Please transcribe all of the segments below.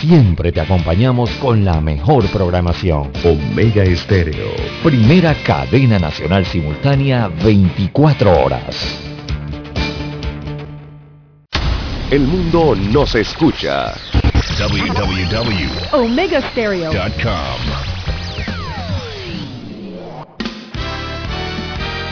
Siempre te acompañamos con la mejor programación. Omega Estéreo, primera cadena nacional simultánea 24 horas. El mundo nos escucha. www.omegastereo.com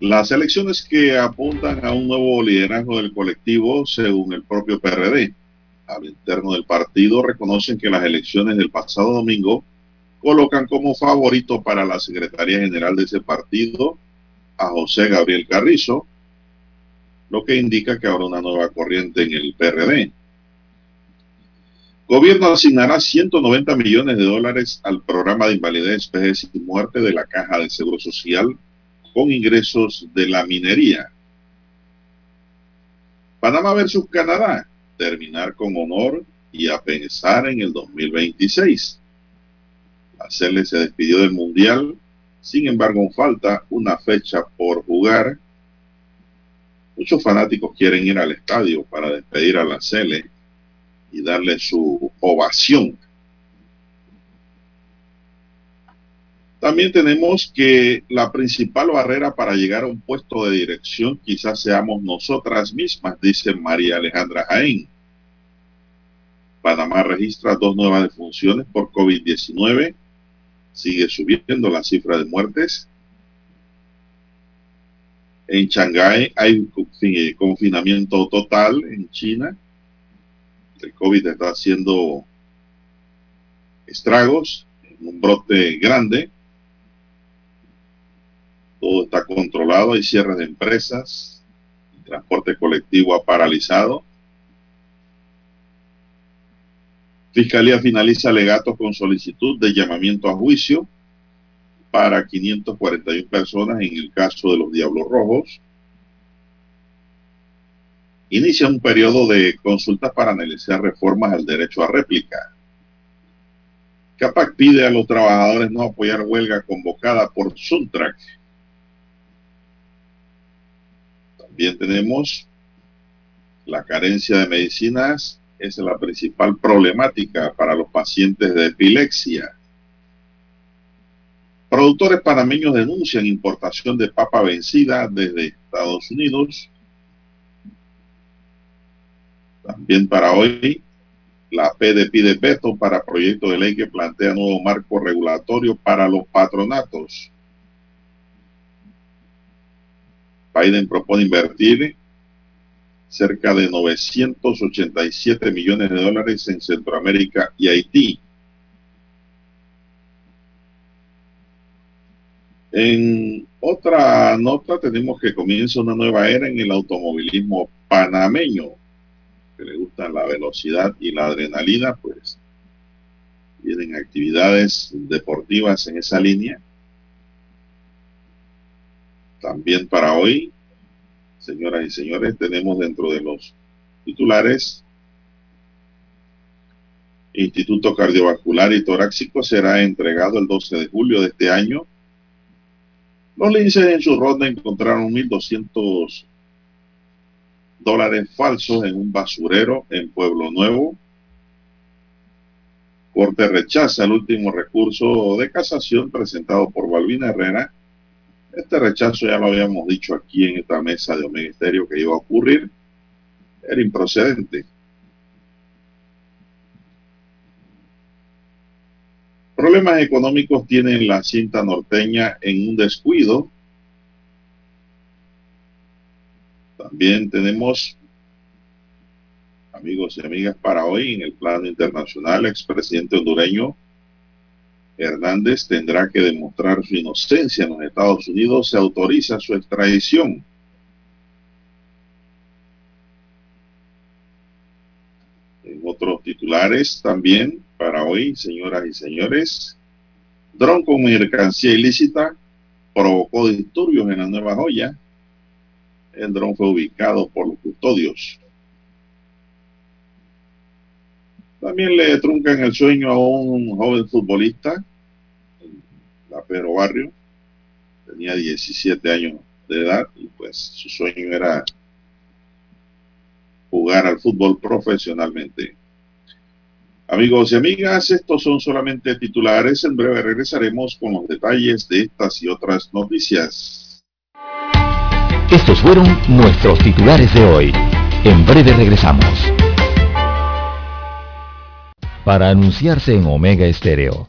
Las elecciones que apuntan a un nuevo liderazgo del colectivo, según el propio PRD, al interno del partido, reconocen que las elecciones del pasado domingo colocan como favorito para la Secretaría General de ese partido a José Gabriel Carrizo, lo que indica que habrá una nueva corriente en el PRD. Gobierno asignará 190 millones de dólares al programa de invalidez, vejez y muerte de la Caja de Seguro Social con ingresos de la minería. Panamá versus Canadá, terminar con honor y a pensar en el 2026. La CL se despidió del Mundial, sin embargo falta una fecha por jugar. Muchos fanáticos quieren ir al estadio para despedir a la CL y darle su ovación También tenemos que la principal barrera para llegar a un puesto de dirección quizás seamos nosotras mismas, dice María Alejandra Jaén. Panamá registra dos nuevas defunciones por COVID-19. Sigue subiendo la cifra de muertes. En Shanghái hay confinamiento total en China. El COVID está haciendo estragos, un brote grande todo está controlado, hay cierres de empresas, el transporte colectivo ha paralizado. Fiscalía finaliza alegatos con solicitud de llamamiento a juicio para 541 personas en el caso de los Diablos Rojos. Inicia un periodo de consultas para analizar reformas al derecho a réplica. CAPAC pide a los trabajadores no apoyar huelga convocada por Suntrack También tenemos la carencia de medicinas, es la principal problemática para los pacientes de epilepsia. Productores panameños denuncian importación de papa vencida desde Estados Unidos. También para hoy, la PD pide veto para proyecto de ley que plantea nuevo marco regulatorio para los patronatos. Biden propone invertir cerca de 987 millones de dólares en Centroamérica y Haití. En otra nota tenemos que comienza una nueva era en el automovilismo panameño, que le gusta la velocidad y la adrenalina, pues vienen actividades deportivas en esa línea también para hoy, señoras y señores, tenemos dentro de los titulares Instituto Cardiovascular y Torácico será entregado el 12 de julio de este año. Los linces en su ronda encontraron 1.200 dólares falsos en un basurero en Pueblo Nuevo. Corte rechaza el último recurso de casación presentado por Balbina Herrera este rechazo ya lo habíamos dicho aquí en esta mesa de Omega que iba a ocurrir. Era improcedente. Problemas económicos tienen la cinta norteña en un descuido. También tenemos, amigos y amigas, para hoy en el plano internacional, expresidente hondureño Hernández tendrá que demostrar su inocencia en los Estados Unidos, se autoriza su extradición. En otros titulares también para hoy, señoras y señores, dron con mercancía ilícita provocó disturbios en la Nueva Joya. El dron fue ubicado por los custodios. También le truncan el sueño a un joven futbolista la Pedro Barrio. Tenía 17 años de edad y pues su sueño era jugar al fútbol profesionalmente. Amigos y amigas, estos son solamente titulares. En breve regresaremos con los detalles de estas y otras noticias. Estos fueron nuestros titulares de hoy. En breve regresamos. Para anunciarse en Omega Estéreo,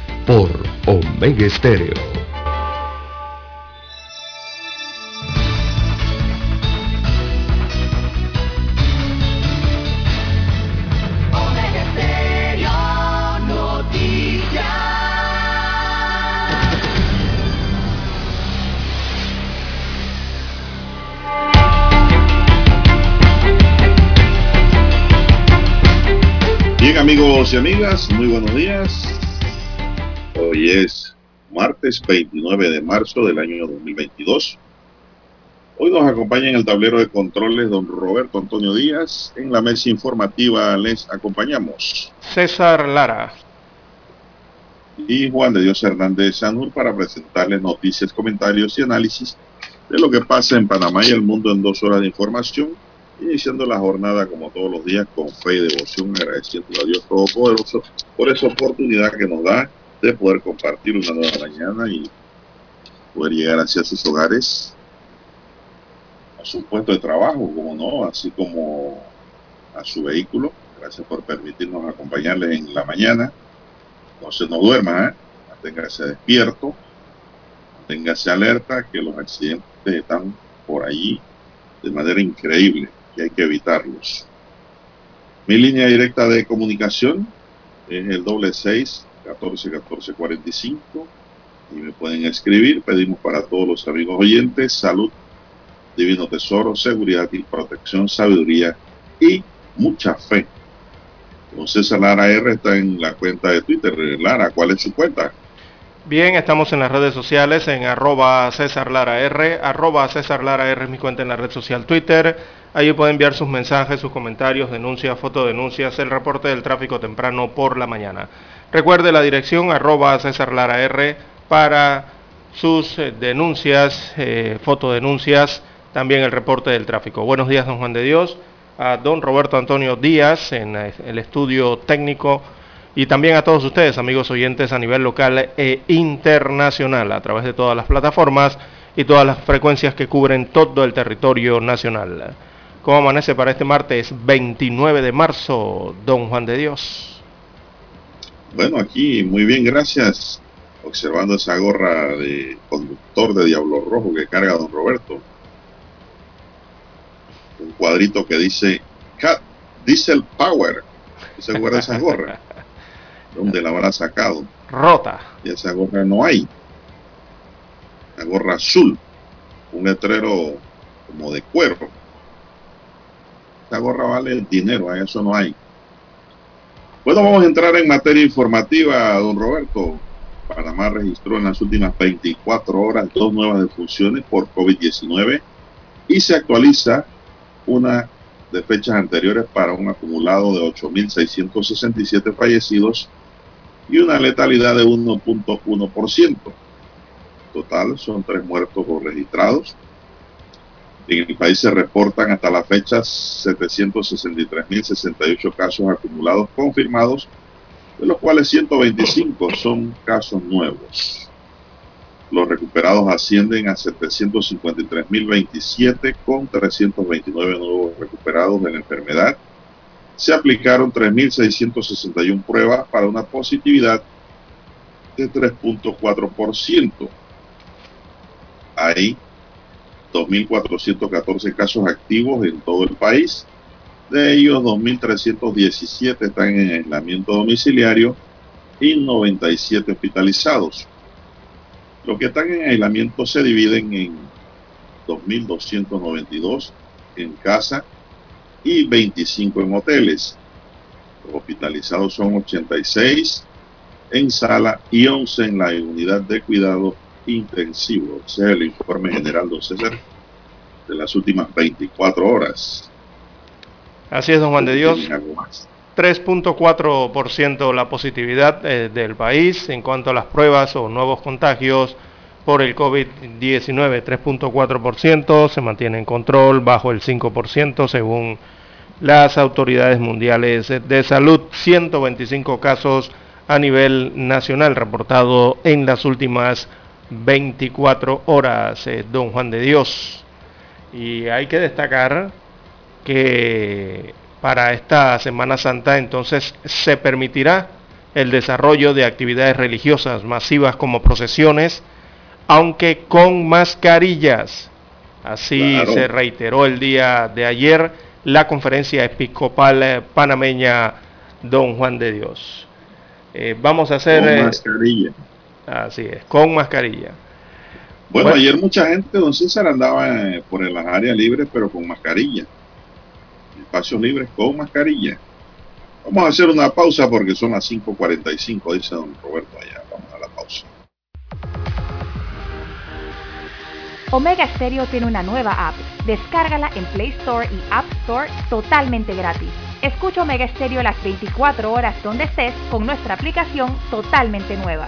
por Omega Estéreo. Omega Stereo Noticias. Bien amigos y amigas, muy buenos días. Hoy es martes 29 de marzo del año 2022. Hoy nos acompaña en el tablero de controles don Roberto Antonio Díaz. En la mesa informativa les acompañamos. César Lara. Y Juan de Dios Hernández Sanur para presentarles noticias, comentarios y análisis de lo que pasa en Panamá y el mundo en dos horas de información. Iniciando la jornada como todos los días con fe y devoción, agradeciendo a Dios Todopoderoso por esa oportunidad que nos da de poder compartir una nueva mañana y poder llegar hacia sus hogares, a su puesto de trabajo, como no, así como a su vehículo. Gracias por permitirnos acompañarles en la mañana. No se nos duerma, ¿eh? manténgase despierto, manténgase alerta, que los accidentes están por allí de manera increíble y hay que evitarlos. Mi línea directa de comunicación es el doble seis 14 14 45 y me pueden escribir. Pedimos para todos los amigos oyentes salud, divino tesoro, seguridad y protección, sabiduría y mucha fe. Don César Lara R está en la cuenta de Twitter. Lara, ¿cuál es su cuenta? Bien, estamos en las redes sociales en arroba César Lara R, arroba César Lara R es mi cuenta en la red social Twitter. Ahí puede enviar sus mensajes, sus comentarios, denuncias, fotodenuncias, el reporte del tráfico temprano por la mañana. Recuerde la dirección arroba César Lara R para sus eh, denuncias, eh, fotodenuncias, también el reporte del tráfico. Buenos días, don Juan de Dios, a don Roberto Antonio Díaz en eh, el estudio técnico y también a todos ustedes, amigos oyentes a nivel local e internacional, a través de todas las plataformas y todas las frecuencias que cubren todo el territorio nacional. ¿Cómo amanece para este martes 29 de marzo, don Juan de Dios? Bueno, aquí muy bien, gracias. Observando esa gorra de conductor de Diablo Rojo que carga don Roberto. Un cuadrito que dice Cat Diesel Power. ¿Se acuerda de esa gorra? ¿Dónde la habrá sacado? Rota. Y esa gorra no hay. La gorra azul. Un letrero como de cuero. Esa gorra vale dinero, eso no hay. Bueno, vamos a entrar en materia informativa, don Roberto. Panamá registró en las últimas 24 horas dos nuevas defunciones por COVID-19 y se actualiza una de fechas anteriores para un acumulado de 8.667 fallecidos y una letalidad de 1.1%. Total, son tres muertos registrados. En el país se reportan hasta la fecha 763.068 casos acumulados confirmados, de los cuales 125 son casos nuevos. Los recuperados ascienden a 753.027 con 329 nuevos recuperados de la enfermedad. Se aplicaron 3.661 pruebas para una positividad de 3.4%. Hay 2.414 casos activos en todo el país. De ellos, 2.317 están en aislamiento domiciliario y 97 hospitalizados. Los que están en aislamiento se dividen en 2.292 en casa y 25 en hoteles. Los hospitalizados son 86 en sala y 11 en la unidad de cuidado intensivo. Ese es el informe general, don César, de las últimas 24 horas. Así es, don Juan de Dios. 3.4% la positividad eh, del país en cuanto a las pruebas o nuevos contagios por el COVID-19. 3.4% se mantiene en control bajo el 5% según las autoridades mundiales de salud. 125 casos a nivel nacional reportado en las últimas 24 horas, eh, don Juan de Dios. Y hay que destacar que para esta Semana Santa entonces se permitirá el desarrollo de actividades religiosas masivas como procesiones, aunque con mascarillas. Así se reiteró el día de ayer la conferencia episcopal eh, panameña Don Juan de Dios. Eh, vamos a hacer... Con mascarilla. Así es, con mascarilla. Bueno, ayer mucha gente, don César, andaba por las áreas libres, pero con mascarilla espacios libres con mascarilla. Vamos a hacer una pausa porque son las 5.45, dice don Roberto allá. Vamos a la pausa. Omega Stereo tiene una nueva app. Descárgala en Play Store y App Store totalmente gratis. Escucha Omega Stereo las 24 horas donde estés con nuestra aplicación totalmente nueva.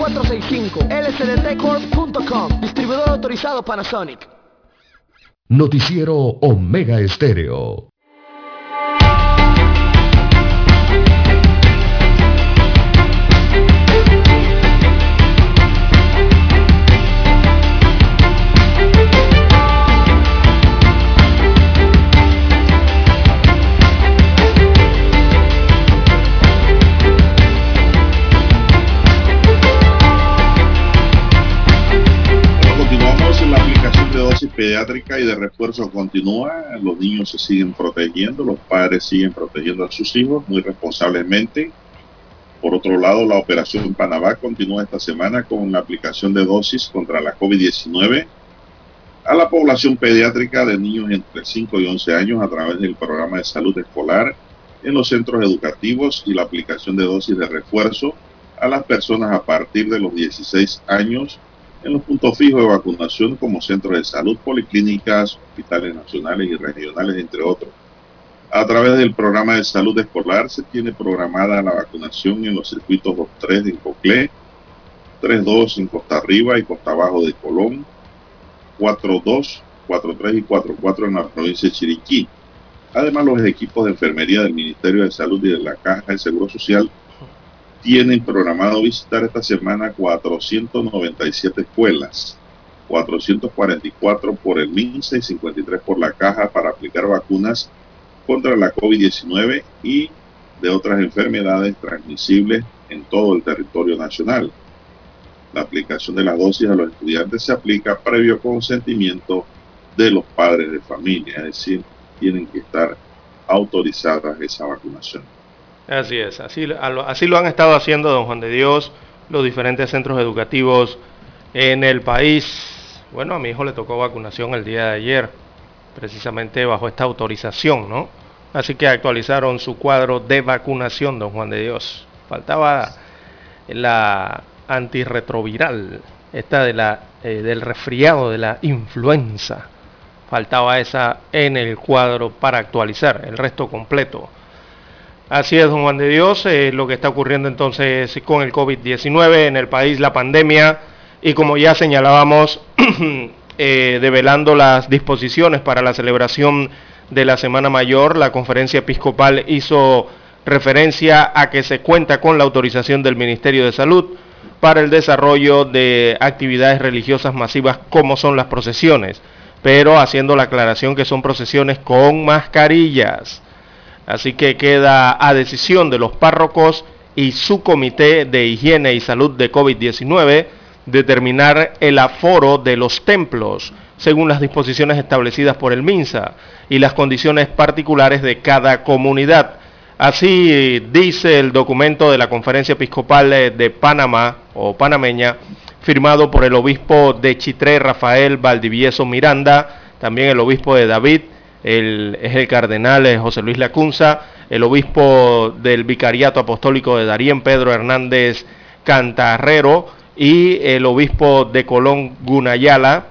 229-0465 lsdtcorp.com Distribuidor autorizado Panasonic. Noticiero Omega Estéreo pediátrica y de refuerzo continúa, los niños se siguen protegiendo, los padres siguen protegiendo a sus hijos muy responsablemente. Por otro lado, la operación Panamá continúa esta semana con la aplicación de dosis contra la COVID-19 a la población pediátrica de niños entre 5 y 11 años a través del programa de salud escolar en los centros educativos y la aplicación de dosis de refuerzo a las personas a partir de los 16 años en los puntos fijos de vacunación como centros de salud, policlínicas, hospitales nacionales y regionales, entre otros. A través del programa de salud escolar se tiene programada la vacunación en los circuitos 2.3 en Coclé, 3.2 en Costa Arriba y Costa Abajo de Colón, 4.2, 4.3 y 4.4 en la provincia de Chiriquí. Además, los equipos de enfermería del Ministerio de Salud y de la Caja de Seguro Social tienen programado visitar esta semana 497 escuelas, 444 por el MINSA y 53 por la caja para aplicar vacunas contra la COVID-19 y de otras enfermedades transmisibles en todo el territorio nacional. La aplicación de la dosis a los estudiantes se aplica previo consentimiento de los padres de familia, es decir, tienen que estar autorizadas esa vacunación. Así es, así, así lo han estado haciendo, don Juan de Dios, los diferentes centros educativos en el país. Bueno, a mi hijo le tocó vacunación el día de ayer, precisamente bajo esta autorización, ¿no? Así que actualizaron su cuadro de vacunación, don Juan de Dios. Faltaba la antirretroviral, esta de la, eh, del resfriado, de la influenza. Faltaba esa en el cuadro para actualizar, el resto completo. Así es, don Juan de Dios, eh, lo que está ocurriendo entonces con el COVID-19 en el país, la pandemia, y como ya señalábamos, eh, develando las disposiciones para la celebración de la Semana Mayor, la conferencia episcopal hizo referencia a que se cuenta con la autorización del Ministerio de Salud para el desarrollo de actividades religiosas masivas como son las procesiones, pero haciendo la aclaración que son procesiones con mascarillas. Así que queda a decisión de los párrocos y su comité de higiene y salud de COVID-19 determinar el aforo de los templos según las disposiciones establecidas por el MINSA y las condiciones particulares de cada comunidad. Así dice el documento de la Conferencia Episcopal de Panamá o panameña, firmado por el obispo de Chitré, Rafael Valdivieso Miranda, también el obispo de David, el, es el cardenal José Luis Lacunza, el obispo del Vicariato Apostólico de Darién, Pedro Hernández Cantarrero, y el obispo de Colón Gunayala,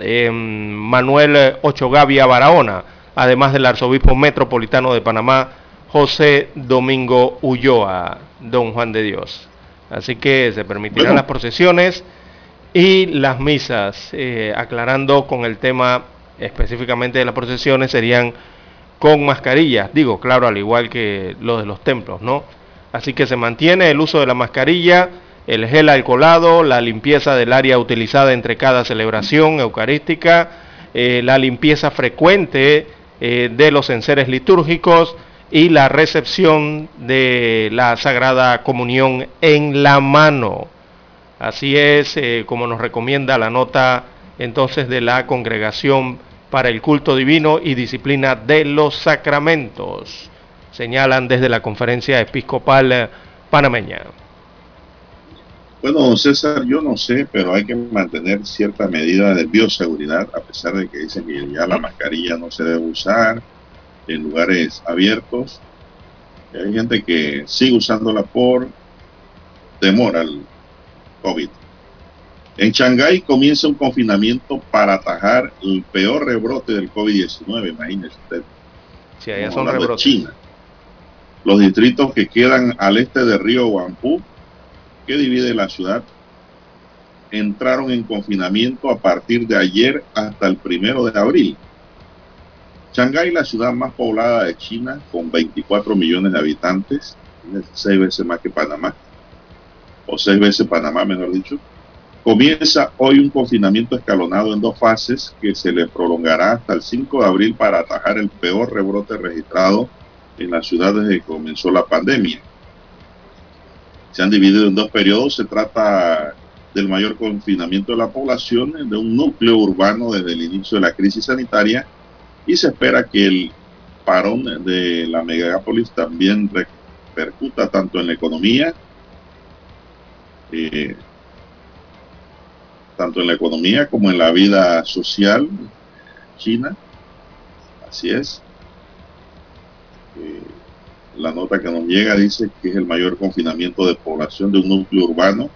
em, Manuel Ochogavia Barahona, además del arzobispo metropolitano de Panamá, José Domingo Ulloa, don Juan de Dios. Así que se permitirán las procesiones y las misas, eh, aclarando con el tema específicamente de las procesiones, serían con mascarillas, digo, claro, al igual que lo de los templos, ¿no? Así que se mantiene el uso de la mascarilla, el gel alcoholado, la limpieza del área utilizada entre cada celebración eucarística, eh, la limpieza frecuente eh, de los enseres litúrgicos, y la recepción de la Sagrada Comunión en la mano. Así es eh, como nos recomienda la nota entonces de la Congregación para el Culto Divino y Disciplina de los Sacramentos, señalan desde la Conferencia Episcopal Panameña. Bueno, don César, yo no sé, pero hay que mantener cierta medida de bioseguridad, a pesar de que dicen que ya la mascarilla no se debe usar, en lugares abiertos. hay gente que sigue usándola por temor al COVID. En Shanghái comienza un confinamiento para atajar el peor rebrote del COVID-19, imagínese usted. Sí, allá son rebrotes. China. Los distritos que quedan al este del río Huangpu, que divide la ciudad, entraron en confinamiento a partir de ayer hasta el primero de abril. Shanghái, la ciudad más poblada de China, con 24 millones de habitantes, seis veces más que Panamá, o seis veces Panamá, mejor dicho, comienza hoy un confinamiento escalonado en dos fases que se le prolongará hasta el 5 de abril para atajar el peor rebrote registrado en la ciudad desde que comenzó la pandemia. Se han dividido en dos periodos. Se trata del mayor confinamiento de la población, de un núcleo urbano desde el inicio de la crisis sanitaria y se espera que el parón de la megápolis también repercuta tanto en la economía, eh, tanto en la economía como en la vida social china. Así es. Eh, la nota que nos llega dice que es el mayor confinamiento de población de un núcleo urbano.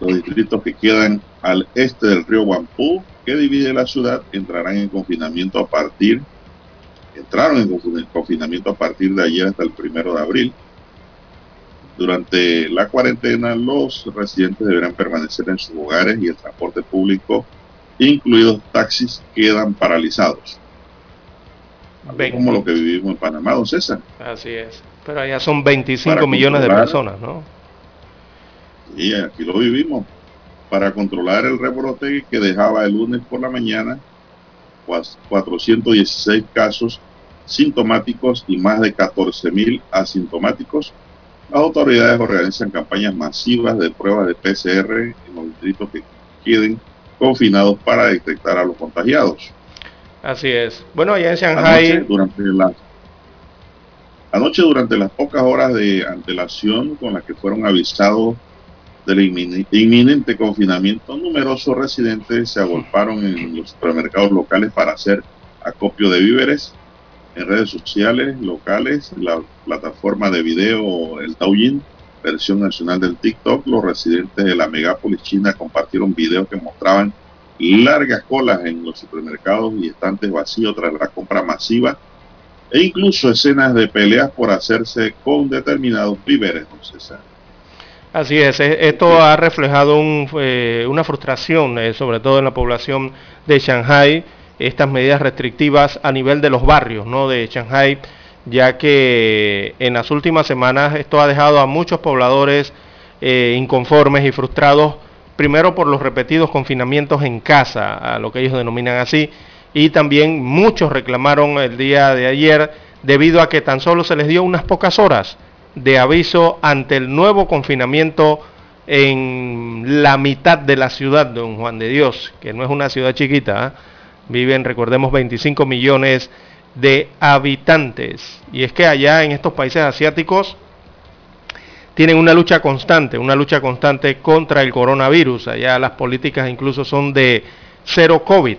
Los distritos que quedan al este del río Huampú que divide la ciudad entrarán en confinamiento a partir, entraron en confinamiento a partir de ayer hasta el primero de abril. Durante la cuarentena, los residentes deberán permanecer en sus hogares y el transporte público, incluidos taxis, quedan paralizados. Como lo que vivimos en Panamá, don César. Así es. Pero allá son 25 millones de personas, ¿no? Y aquí lo vivimos para controlar el rebrote que dejaba el lunes por la mañana 416 casos sintomáticos y más de 14.000 asintomáticos. Las autoridades organizan campañas masivas de pruebas de PCR en los distritos que queden confinados para detectar a los contagiados. Así es. Bueno, allá en Shanghai... Anoche durante, la, anoche, durante las pocas horas de antelación con las que fueron avisados del inminente confinamiento, numerosos residentes se agolparon en los supermercados locales para hacer acopio de víveres en redes sociales locales, la plataforma de video, el Douyin, versión nacional del TikTok, los residentes de la megápolis china compartieron videos que mostraban largas colas en los supermercados y estantes vacíos tras la compra masiva e incluso escenas de peleas por hacerse con determinados víveres, no Así es, e, esto ha reflejado eh, una frustración, eh, sobre todo en la población de Shanghai, estas medidas restrictivas a nivel de los barrios ¿no? de Shanghai, ya que en las últimas semanas esto ha dejado a muchos pobladores eh, inconformes y frustrados, primero por los repetidos confinamientos en casa, a lo que ellos denominan así, y también muchos reclamaron el día de ayer debido a que tan solo se les dio unas pocas horas de aviso ante el nuevo confinamiento en la mitad de la ciudad Don Juan de Dios, que no es una ciudad chiquita, ¿eh? Viven, recordemos, 25 millones de habitantes. Y es que allá en estos países asiáticos tienen una lucha constante, una lucha constante contra el coronavirus. Allá las políticas incluso son de cero COVID.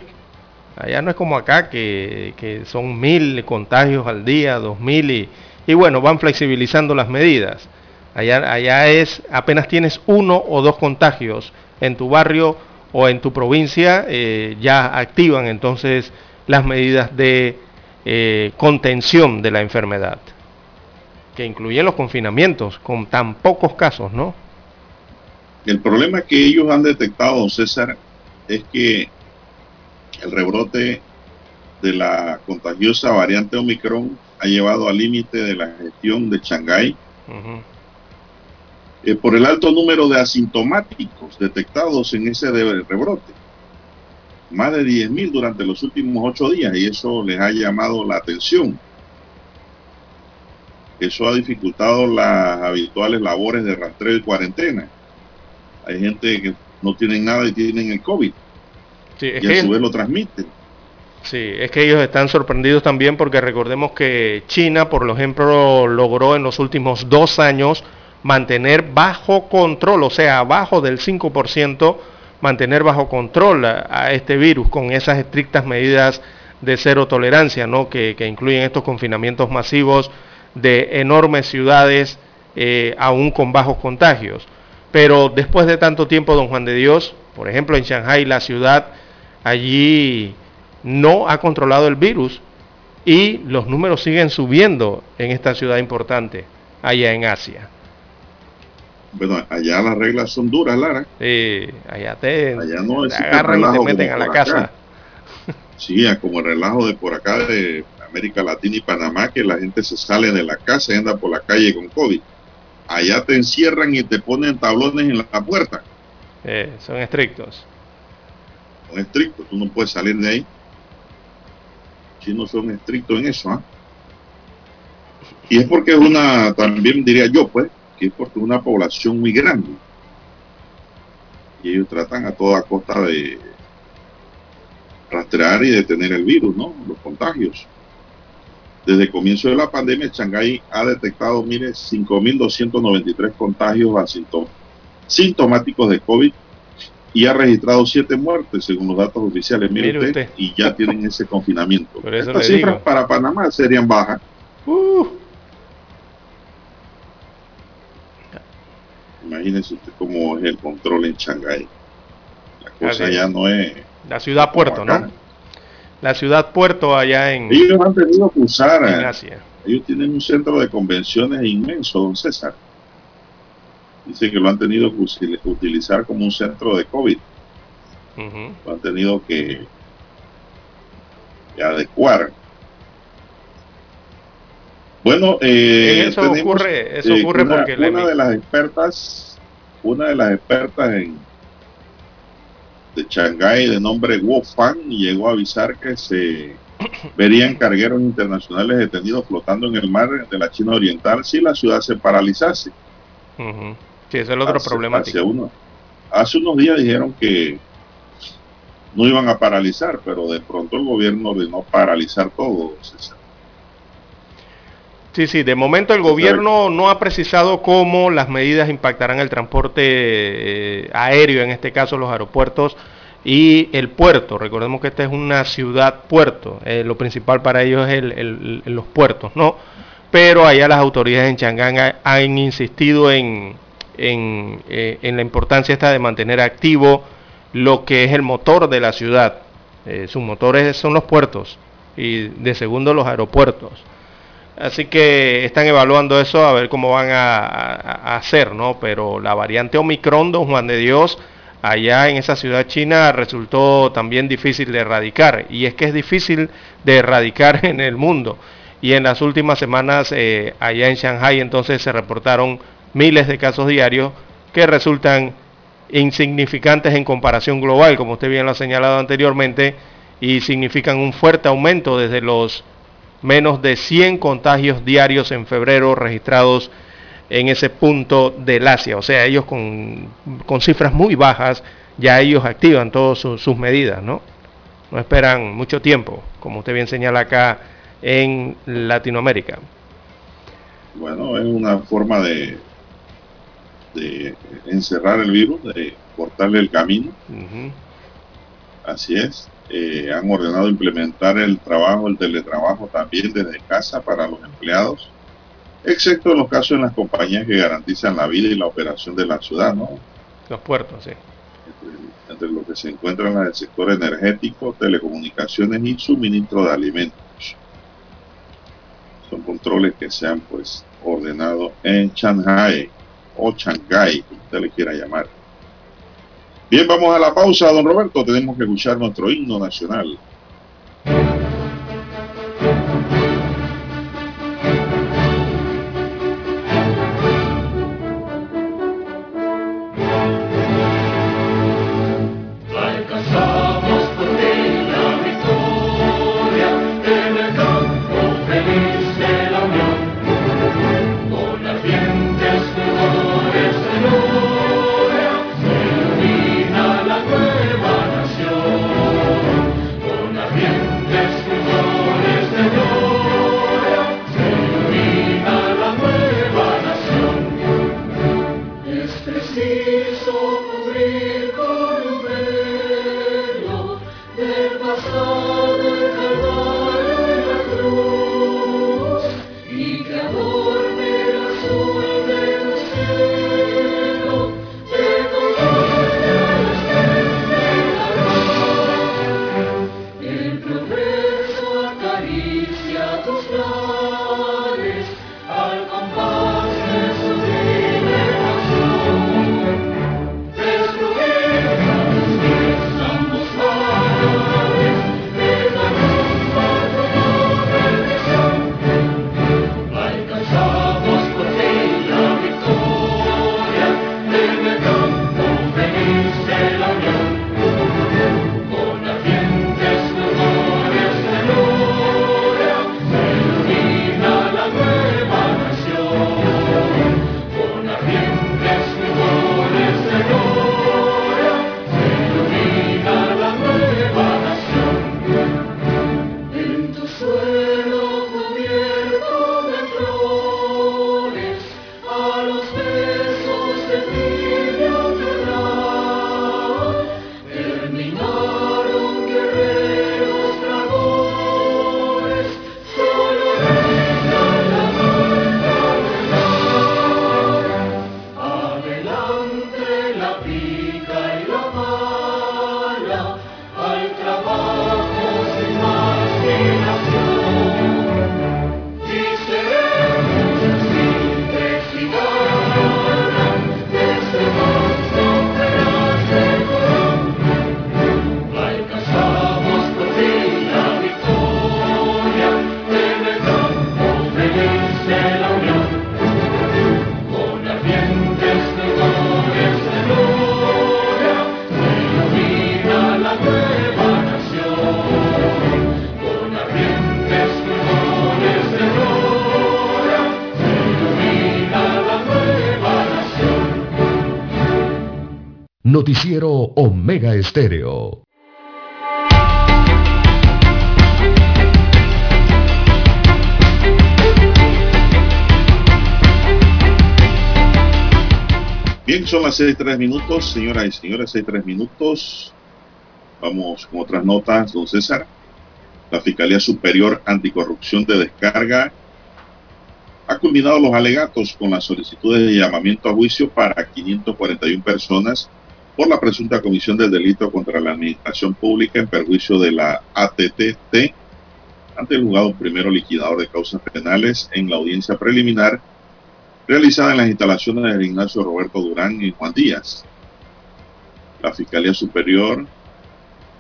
Allá no es como acá, que, son mil contagios al día, dos mil, y, y bueno, van flexibilizando las medidas. Allá, allá es, apenas tienes uno o dos contagios en tu barrio, o en tu provincia eh, ya activan entonces las medidas de eh, contención de la enfermedad, que incluyen los confinamientos con tan pocos casos, ¿no? El problema que ellos han detectado, César, es que el rebrote de la contagiosa variante Omicron ha llevado al límite de la gestión de Shanghái eh, por el alto número de asintomáticos detectados en ese rebrote. Más de 10.000 durante los últimos ocho días y eso les ha llamado la atención. Eso ha dificultado las habituales labores de rastreo y cuarentena. Hay gente que no tienen nada y tienen el COVID. y a su vez lo transmiten. Sí, es que ellos están sorprendidos también porque recordemos que China, por ejemplo, logró en los últimos dos años mantener bajo control, o sea, abajo del 5%, mantener bajo control a, este virus con esas estrictas medidas de cero tolerancia, ¿no? que, incluyen estos confinamientos masivos de enormes ciudades, eh, aún con bajos contagios. Pero después de tanto tiempo, don Juan de Dios, por ejemplo en Shanghai, la ciudad, allí no ha controlado el virus y los números siguen subiendo en esta ciudad importante, allá en Asia. Bueno, allá las reglas son duras, Lara. Sí, allá te, no agarran y te meten a la casa. Sí, como el relajo de por acá de América Latina y Panamá, que la gente se sale de la casa y anda por la calle con COVID. Allá te encierran y te ponen tablones en la puerta. son estrictos. Son estrictos, tú no puedes salir de ahí. Si no son estrictos en eso, ¿ah? Y es porque es una, también diría yo, pues, que es porque una población muy grande. Y ellos tratan a toda costa de rastrear y detener el virus, ¿no? Los contagios. Desde el comienzo de la pandemia, Shanghái ha detectado, mire, 5.293 contagios sintomáticos de COVID y ha registrado siete muertes según los datos oficiales. Mire, usted, y ya tienen ese confinamiento. Estas cifras para Panamá serían bajas. Uh. Imagínense usted cómo es el control en Shanghái. La cosa ya no es... La ciudad puerto, ¿no? La ciudad puerto allá en... Ellos han tenido que usar... En Asia. Ellos tienen un centro de convenciones inmenso, don César. Dice que lo han tenido que utilizar como un centro de COVID. Lo han tenido que, adecuar. Bueno, eh, eso ocurre, eso ocurre porque una de las expertas, una de las expertas en de Shanghái de nombre Wu Fan llegó a avisar que se verían cargueros internacionales detenidos flotando en el mar de la China Oriental si la ciudad se paralizase. Sí, ese es el otro problema. Hace, hace unos días dijeron que no iban a paralizar, pero de pronto el gobierno ordenó paralizar todo. Sí, sí, de momento el gobierno no ha precisado cómo las medidas impactarán el transporte eh, aéreo, en este caso los aeropuertos y el puerto. Recordemos que esta es una ciudad puerto, eh, lo principal para ellos es los puertos, ¿no? Pero allá las autoridades en Changán han insistido en, eh, en, la importancia esta de mantener activo lo que es el motor de la ciudad. sus motores son los puertos y de segundo los aeropuertos. Así que están evaluando eso a ver cómo van a, hacer, ¿no? Pero la variante Omicron, don Juan de Dios, allá en esa ciudad china resultó también difícil de erradicar. Y es que es difícil de erradicar en el mundo. Y en las últimas semanas eh, allá en Shanghai entonces se reportaron miles de casos diarios que resultan insignificantes en comparación global, como usted bien lo ha señalado anteriormente, y significan un fuerte aumento desde los menos de 100 contagios diarios en febrero registrados en ese punto del Asia. O sea, ellos con, cifras muy bajas, ya ellos activan todas sus medidas, ¿no? No esperan mucho tiempo, como usted bien señala acá en Latinoamérica. Bueno, es una forma de, de encerrar el virus, de cortarle el camino. Así es. Eh, han ordenado implementar el trabajo, el teletrabajo también desde casa para los empleados, excepto en los casos en las compañías que garantizan la vida y la operación de la ciudad, ¿no? Los puertos, sí. Entre, los que se encuentran en el sector energético, telecomunicaciones y suministro de alimentos. Son controles que se han pues ordenado en Shanghai o Shanghai, como usted le quiera llamar. Bien, vamos a la pausa, don Roberto. Tenemos que escuchar nuestro himno nacional. Noticiero Omega Estéreo. Bien, son las seis tres minutos, señoras y señores, seis tres minutos. Vamos con otras notas, don César. La Fiscalía Superior Anticorrupción de Descarga ha culminado los alegatos con las solicitudes de llamamiento a juicio para 541 personas por la presunta comisión del delito contra la administración pública en perjuicio de la ATTT ante el juzgado primero liquidador de causas penales en la audiencia preliminar realizada en las instalaciones de Ignacio Roberto Durán y Juan Díaz. La Fiscalía Superior,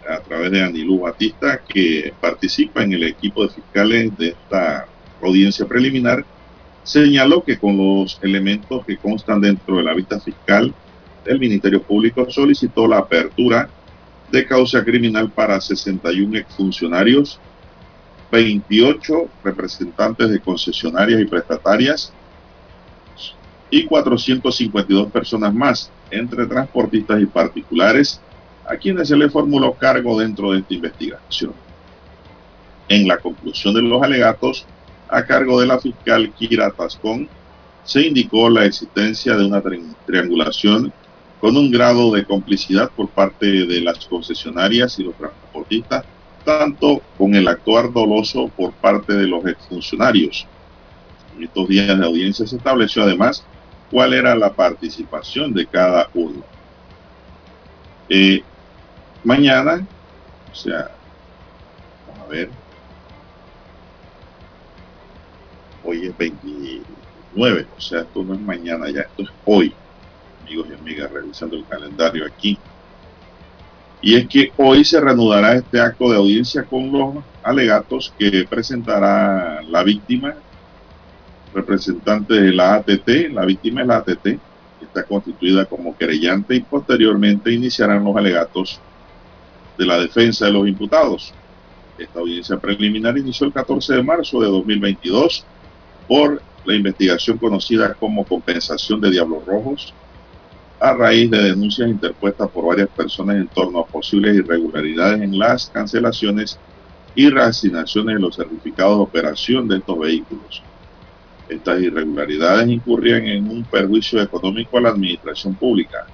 a través de Anilú Batista, que participa en el equipo de fiscales de esta audiencia preliminar, señaló que con los elementos que constan dentro de la vista fiscal del Ministerio Público solicitó la apertura de causa criminal para 61 exfuncionarios, 28 representantes de concesionarias y prestatarias y 452 personas más, entre transportistas y particulares, a quienes se le formuló cargo dentro de esta investigación. En la conclusión de los alegatos, a cargo de la fiscal Kira Tascón, se indicó la existencia de una triangulación con un grado de complicidad por parte de las concesionarias y los transportistas, tanto con el actuar doloso por parte de los exfuncionarios. En estos días de audiencia se estableció además cuál era la participación de cada uno. Eh, mañana, o sea, vamos a ver, hoy es 29, o sea, esto no es mañana ya, esto es hoy, amigos y amigas, revisando el calendario aquí. Y es que hoy se reanudará este acto de audiencia con los alegatos que presentará la víctima, representante de la ATT, la víctima es la ATT, que está constituida como querellante y posteriormente iniciarán los alegatos de la defensa de los imputados. Esta audiencia preliminar inició el 14 de marzo de 2022 por la investigación conocida como compensación de Diablos Rojos, a raíz de denuncias interpuestas por varias personas en torno a posibles irregularidades en las cancelaciones y reasignaciones de los certificados de operación de estos vehículos. Estas irregularidades incurrían en un perjuicio económico a la administración pública.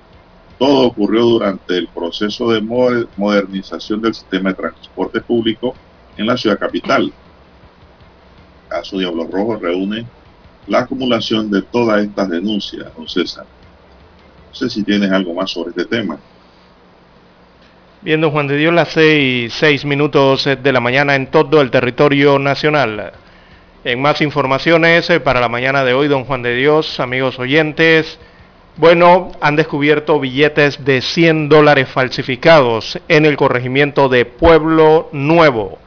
Todo ocurrió durante el proceso de modernización del sistema de transporte público en la ciudad capital, caso Diablo Rojo reúne la acumulación de todas estas denuncias, don César. No sé si tienes algo más sobre este tema. Viendo Juan de Dios las seis, seis minutos de la mañana en todo el territorio nacional. En más informaciones eh, para la mañana de hoy, don Juan de Dios, amigos oyentes, bueno, han descubierto billetes de 100 dólares falsificados en el corregimiento de Pueblo Nuevo.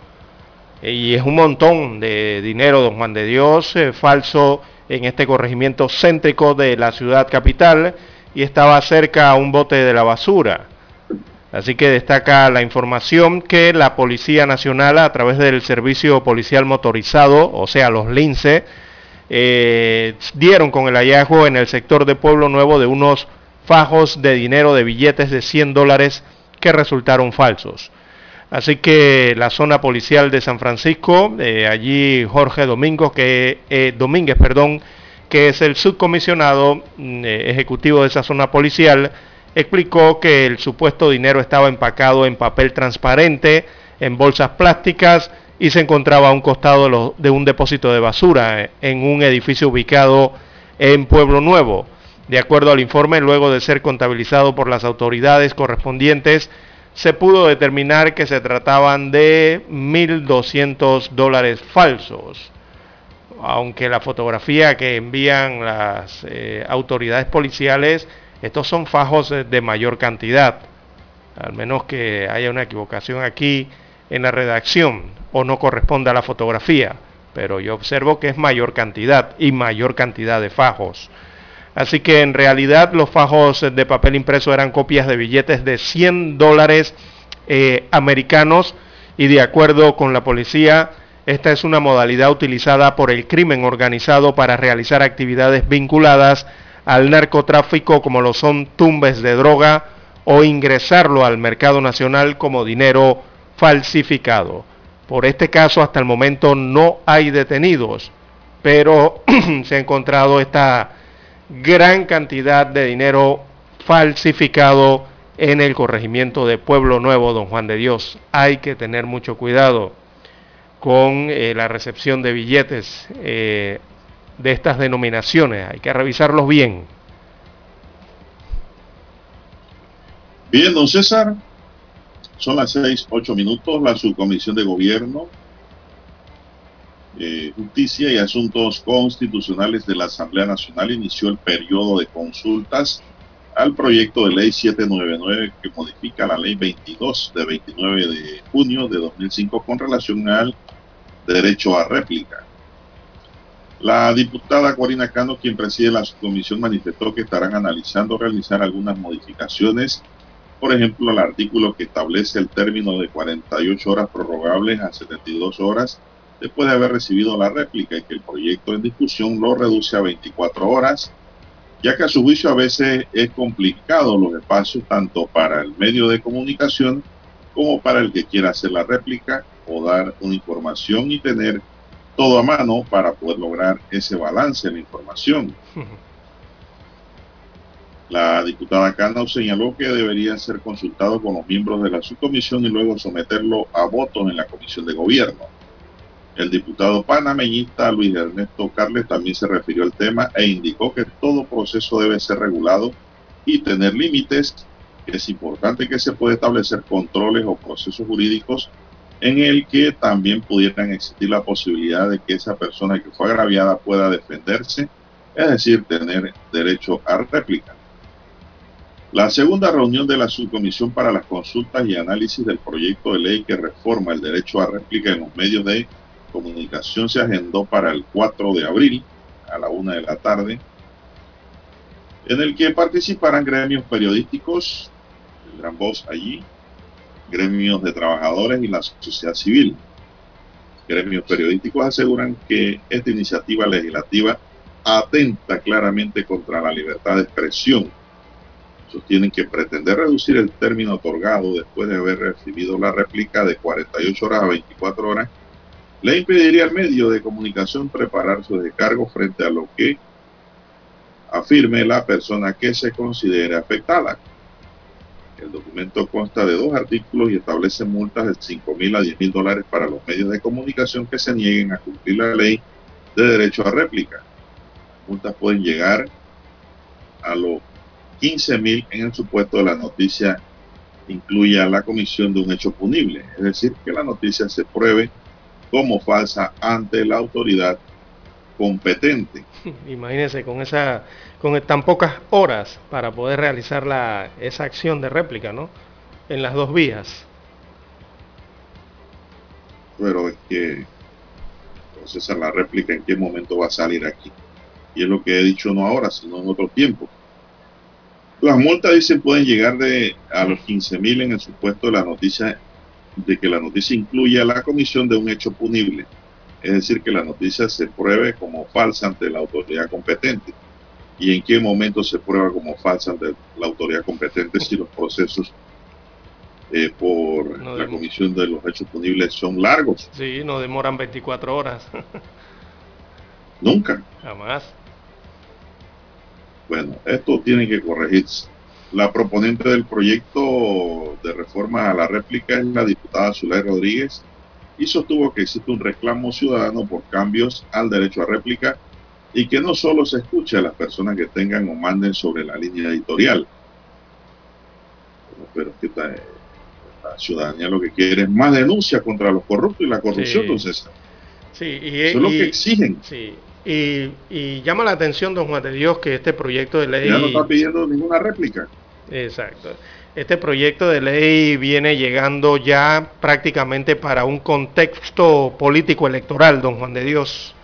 Y es un montón de dinero, don Juan de Dios, eh, falso en este corregimiento céntrico de la ciudad capital y estaba cerca a un bote de la basura. Así que destaca la información que la Policía Nacional a través del Servicio Policial Motorizado, o sea, los LINCE, eh, dieron con el hallazgo en el sector de Pueblo Nuevo de unos fajos de dinero de billetes de 100 dólares que resultaron falsos. Así que la zona policial de San Francisco, eh, allí Jorge Domingo, que, eh, Domínguez, perdón, que es el subcomisionado mm, eh, ejecutivo de esa zona policial, explicó que el supuesto dinero estaba empacado en papel transparente, en bolsas plásticas y se encontraba a un costado de un depósito de basura en un edificio ubicado en Pueblo Nuevo. De acuerdo al informe, luego de ser contabilizado por las autoridades correspondientes, se pudo determinar que se trataban de 1.200 dólares falsos. Aunque la fotografía que envían las eh, autoridades policiales, estos son fajos de mayor cantidad. Al menos que haya una equivocación aquí en la redacción o no corresponda a la fotografía. Pero yo observo que es mayor cantidad y mayor cantidad de fajos. Así que en realidad los fajos de papel impreso eran copias de billetes de 100 dólares eh, americanos y de acuerdo con la policía, esta es una modalidad utilizada por el crimen organizado para realizar actividades vinculadas al narcotráfico como lo son tumbes de droga o ingresarlo al mercado nacional como dinero falsificado. Por este caso, hasta el momento no hay detenidos, pero se ha encontrado esta gran cantidad de dinero falsificado en el corregimiento de Pueblo Nuevo, Don Juan de Dios. Hay que tener mucho cuidado con eh, la recepción de billetes eh, de estas denominaciones. Hay que revisarlos bien. Bien, don César. Son las seis, ocho minutos. La subcomisión de gobierno, eh, justicia y asuntos constitucionales de la Asamblea Nacional inició el periodo de consultas al proyecto de ley 799 que modifica la ley 22 de 29 de junio de 2005 con relación al derecho a réplica. La diputada Corina Cano, quien preside la subcomisión, manifestó que estarán analizando realizar algunas modificaciones, por ejemplo, el artículo que establece el término de 48 horas prorrogables a 72 horas después de haber recibido la réplica y que el proyecto en discusión lo reduce a 24 horas, ya que a su juicio a veces es complicado los espacios tanto para el medio de comunicación como para el que quiera hacer la réplica o dar una información y tener todo a mano para poder lograr ese balance en la información. La diputada Cano señaló que debería ser consultado con los miembros de la subcomisión y luego someterlo a votos en la comisión de gobierno. El diputado panameñista Luis Ernesto Carles también se refirió al tema e indicó que todo proceso debe ser regulado y tener límites. Es importante que se pueda establecer controles o procesos jurídicos en el que también pudieran existir la posibilidad de que esa persona que fue agraviada pueda defenderse, es decir, tener derecho a réplica. La segunda reunión de la Subcomisión para las Consultas y Análisis del proyecto de ley que reforma el derecho a réplica en los medios de comunicación se agendó para el 4 de abril a la una de la tarde, en el que participarán gremios periodísticos, tendrán voz allí, gremios de trabajadores y la sociedad civil. Gremios periodísticos aseguran que esta iniciativa legislativa atenta claramente contra la libertad de expresión. Sostienen que pretender reducir el término otorgado después de haber recibido la réplica de 48 horas a 24 horas le impediría al medio de comunicación preparar su descargo frente a lo que afirme la persona que se considere afectada. El documento consta de dos artículos y establece multas de 5 mil a 10 mil dólares para los medios de comunicación que se nieguen a cumplir la ley de derecho a réplica. Las multas pueden llegar a los 15 mil en el supuesto de la noticia incluya la comisión de un hecho punible, es decir, que la noticia se pruebe como falsa ante la autoridad competente. Imagínense con esa con tan pocas horas para poder realizar la, esa acción de réplica, ¿no? En las dos vías. Pero es que, entonces la réplica en qué momento va a salir aquí. Y es lo que he dicho no ahora, sino en otro tiempo. Las multas, dicen, pueden llegar de a los 15 mil en el supuesto de la noticia, de que la noticia incluya la comisión de un hecho punible. Es decir, que la noticia se pruebe como falsa ante la autoridad competente y en qué momento se prueba como falsa la autoridad competente si los procesos eh, por la comisión de los hechos punibles son largos. Sí, no demoran 24 horas. Nunca. Jamás. Bueno, esto tiene que corregirse. La proponente del proyecto de reforma a la réplica es la diputada Zulay Rodríguez y sostuvo que existe un reclamo ciudadano por cambios al derecho a réplica y que no solo se escuche a las personas que tengan o manden sobre la línea editorial, pero que la ciudadanía lo que quiere es más denuncia contra los corruptos y la corrupción, entonces. Sí, y, Eso es lo que exigen. Sí, y, llama la atención, don Juan de Dios, que este proyecto de ley... Ya no está pidiendo ninguna réplica. Exacto. Este proyecto de ley viene llegando ya prácticamente para un contexto político electoral, don Juan de Dios.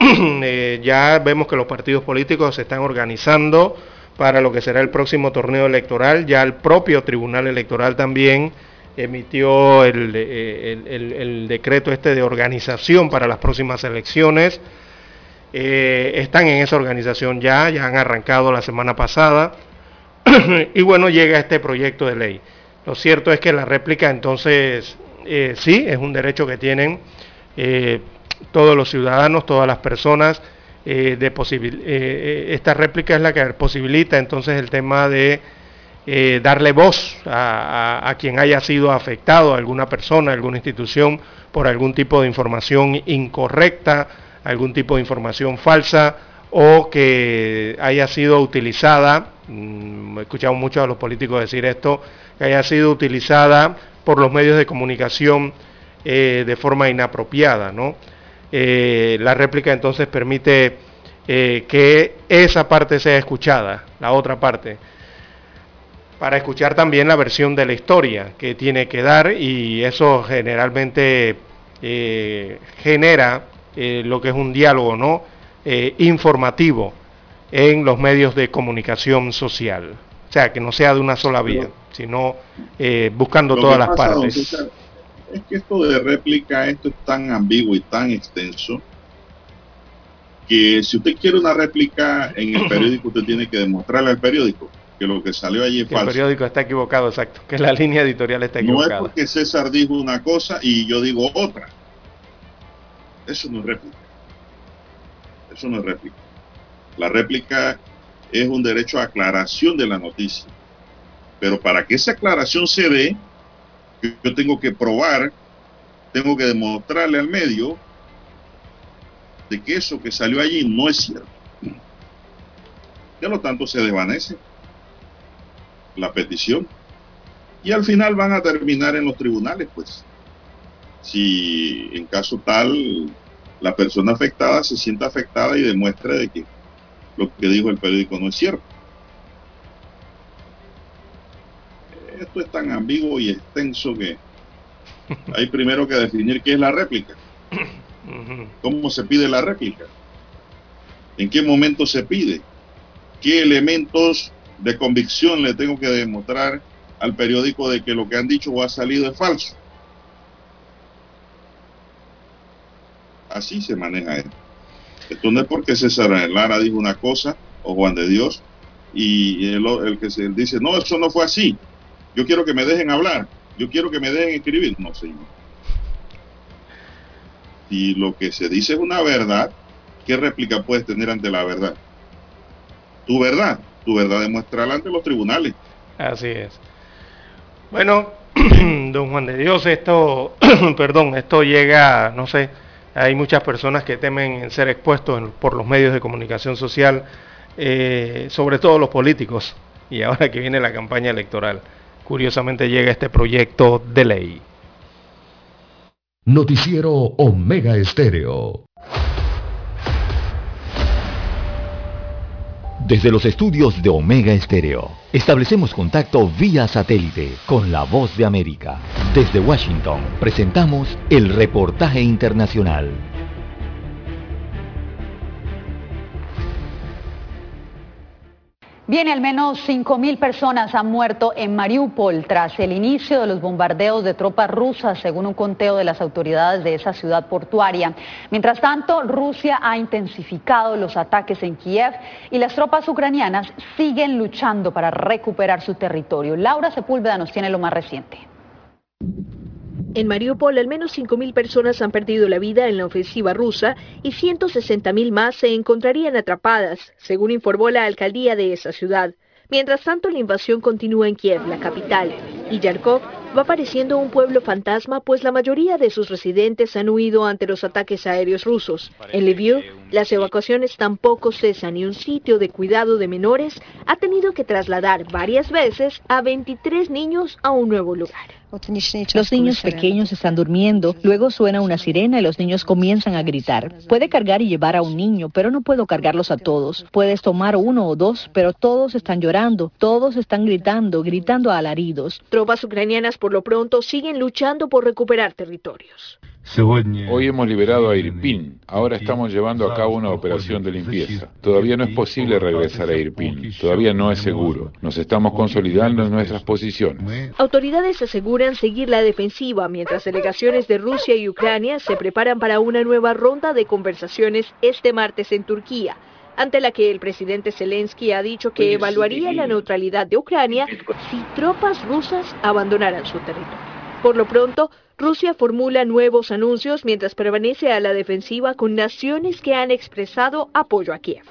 Eh, ya vemos que los partidos políticos se están organizando para lo que será el próximo torneo electoral. Ya el propio Tribunal Electoral también emitió el, eh, decreto este de organización para las próximas elecciones. Eh, están en esa organización ya, ya han arrancado la semana pasada y bueno, llega este proyecto de ley. Lo cierto es que la réplica entonces sí, es un derecho que tienen todos los ciudadanos, todas las personas. Eh, de esta réplica es la que posibilita entonces el tema de darle voz a, quien haya sido afectado, a alguna persona, alguna institución, por algún tipo de información incorrecta, algún tipo de información falsa o que haya sido utilizada, mm, he escuchado mucho a los políticos decir esto, que haya sido utilizada por los medios de comunicación eh, de forma inapropiada. ¿no? Eh, la réplica entonces permite eh, que esa parte sea escuchada, la otra parte, para escuchar también la versión de la historia que tiene que dar y eso generalmente genera lo que es un diálogo ¿no? informativo en los medios de comunicación social. O sea, que no sea de una sola vía sino eh, buscando todas las partes. Es que esto de réplica, esto es tan ambiguo y tan extenso que si usted quiere una réplica en el periódico, usted tiene que demostrarle al periódico que lo que salió allí es falso. El periódico está equivocado, exacto, que la línea editorial está equivocada. No es porque César dijo una cosa y yo digo otra. Eso no es réplica. Eso no es réplica. La réplica es un derecho a aclaración de la noticia. Pero para que esa aclaración se dé, yo tengo que probar, tengo que demostrarle al medio de que eso que salió allí no es cierto. De lo tanto, se desvanece la petición. Y al final van a terminar en los tribunales, pues. Si en caso tal la persona afectada se sienta afectada y demuestre de que lo que dijo el periódico no es cierto. Esto es tan ambiguo y extenso que hay primero que definir qué es la réplica. ¿Cómo se pide la réplica? ¿En qué momento se pide? ¿Qué elementos de convicción le tengo que demostrar al periódico de que lo que han dicho o ha salido es falso? Así se maneja esto. Esto no es porque César Lara dijo una cosa o Juan de Dios y el, el que se dice, no, eso no fue así. Yo quiero que me dejen hablar. Yo quiero que me dejen escribir. No, señor. Si lo que se dice es una verdad, ¿qué réplica puedes tener ante la verdad? Tu verdad. Tu verdad demuestra ante los tribunales. Así es. Bueno, don Juan de Dios, esto, perdón, esto llega, no sé, hay muchas personas que temen ser expuestos por los medios de comunicación social, eh, sobre todo los políticos, y ahora que viene la campaña electoral curiosamente llega este proyecto de ley. Noticiero Omega Estéreo. Desde los estudios de Omega Estéreo, establecemos contacto vía satélite con la voz de América. Desde Washington, presentamos el reportaje internacional. Bien, al menos 5.000 personas han muerto en Mariupol tras el inicio de los bombardeos de tropas rusas, según un conteo de las autoridades de esa ciudad portuaria. Mientras tanto, Rusia ha intensificado los ataques en Kiev y las tropas ucranianas siguen luchando para recuperar su territorio. Laura Sepúlveda nos tiene lo más reciente. En Mariupol, al menos 5.000 personas han perdido la vida en la ofensiva rusa y 160.000 más se encontrarían atrapadas, según informó la alcaldía de esa ciudad. Mientras tanto, la invasión continúa en Kiev, la capital, y Yarkov va pareciendo un pueblo fantasma, pues la mayoría de sus residentes han huido ante los ataques aéreos rusos. En Lviv, las evacuaciones tampoco cesan y un sitio de cuidado de menores ha tenido que trasladar varias veces a 23 niños a un nuevo lugar. Los niños pequeños están durmiendo, luego suena una sirena y los niños comienzan a gritar. Puede cargar y llevar a un niño, pero no puedo cargarlos a todos. Puedes tomar uno o dos, pero todos están llorando, todos están gritando, gritando a alaridos. Tropas ucranianas por lo pronto siguen luchando por recuperar territorios. Hoy hemos liberado a Irpin. Ahora estamos llevando a cabo una operación de limpieza. Todavía no es posible regresar a Irpin. Todavía no es seguro. Nos estamos consolidando en nuestras posiciones. Autoridades aseguran seguir la defensiva mientras delegaciones de Rusia y Ucrania se preparan para una nueva ronda de conversaciones este martes en Turquía ante la que el presidente Zelensky ha dicho que evaluaría la neutralidad de Ucrania si tropas rusas abandonaran su territorio. Por lo pronto, Rusia formula nuevos anuncios mientras permanece a la defensiva con naciones que han expresado apoyo a Kiev.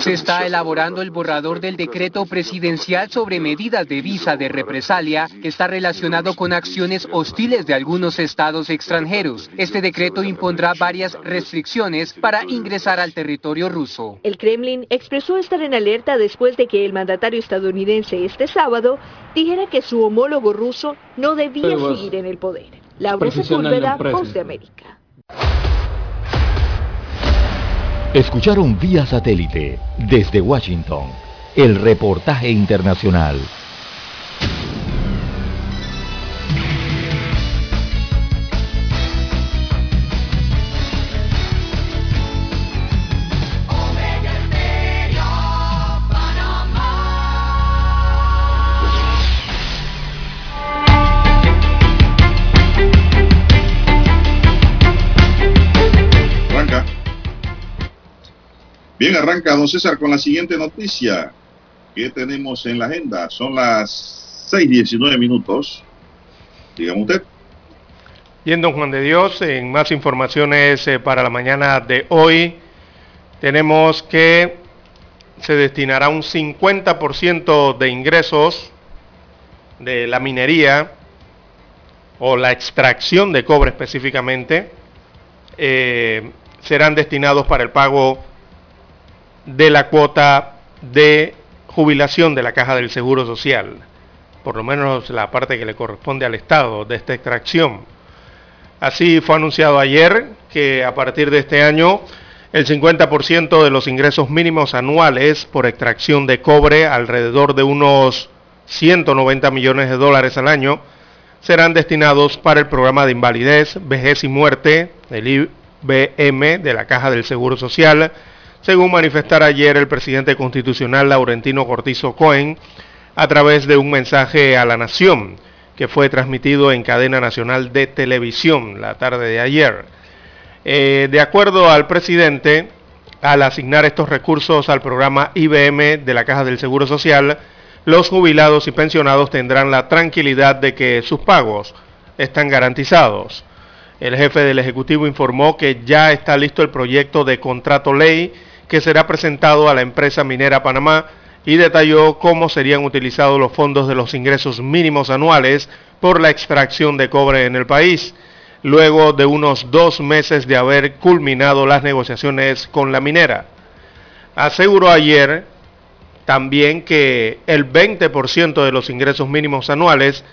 Se está elaborando el borrador del decreto presidencial sobre medidas de visa de represalia que está relacionado con acciones hostiles de algunos estados extranjeros. Este decreto impondrá varias restricciones para ingresar al territorio ruso. El Kremlin expresó estar en alerta después de que el mandatario estadounidense este sábado dijera que su homólogo ruso no debía seguir en el poder. Laura Sepúlveda, Voz de América. Escucharon vía satélite desde Washington el reportaje internacional. Bien, arranca don César con la siguiente noticia que tenemos en la agenda. Son las 6:19 minutos. Dígame usted. Bien, don Juan de Dios, en más informaciones eh, para la mañana de hoy, tenemos que se destinará un 50% de ingresos de la minería o la extracción de cobre específicamente, eh, serán destinados para el pago de la cuota de jubilación de la caja del Seguro Social, por lo menos la parte que le corresponde al Estado de esta extracción. Así fue anunciado ayer que a partir de este año el 50% de los ingresos mínimos anuales por extracción de cobre, alrededor de unos 190 millones de dólares al año, serán destinados para el programa de invalidez, vejez y muerte, el IBM de la Caja del Seguro Social, según manifestara ayer el presidente constitucional Laurentino Cortizo Cohen a través de un mensaje a la nación que fue transmitido en cadena nacional de televisión la tarde de ayer. Eh, de acuerdo al presidente, al asignar estos recursos al programa IBM de la Caja del Seguro Social, los jubilados y pensionados tendrán la tranquilidad de que sus pagos están garantizados. El jefe del Ejecutivo informó que ya está listo el proyecto de contrato ley que será presentado a la empresa minera Panamá y detalló cómo serían utilizados los fondos de los ingresos mínimos anuales por la extracción de cobre en el país, luego de unos dos meses de haber culminado las negociaciones con la minera. Aseguró ayer también que el 20% de los ingresos mínimos anuales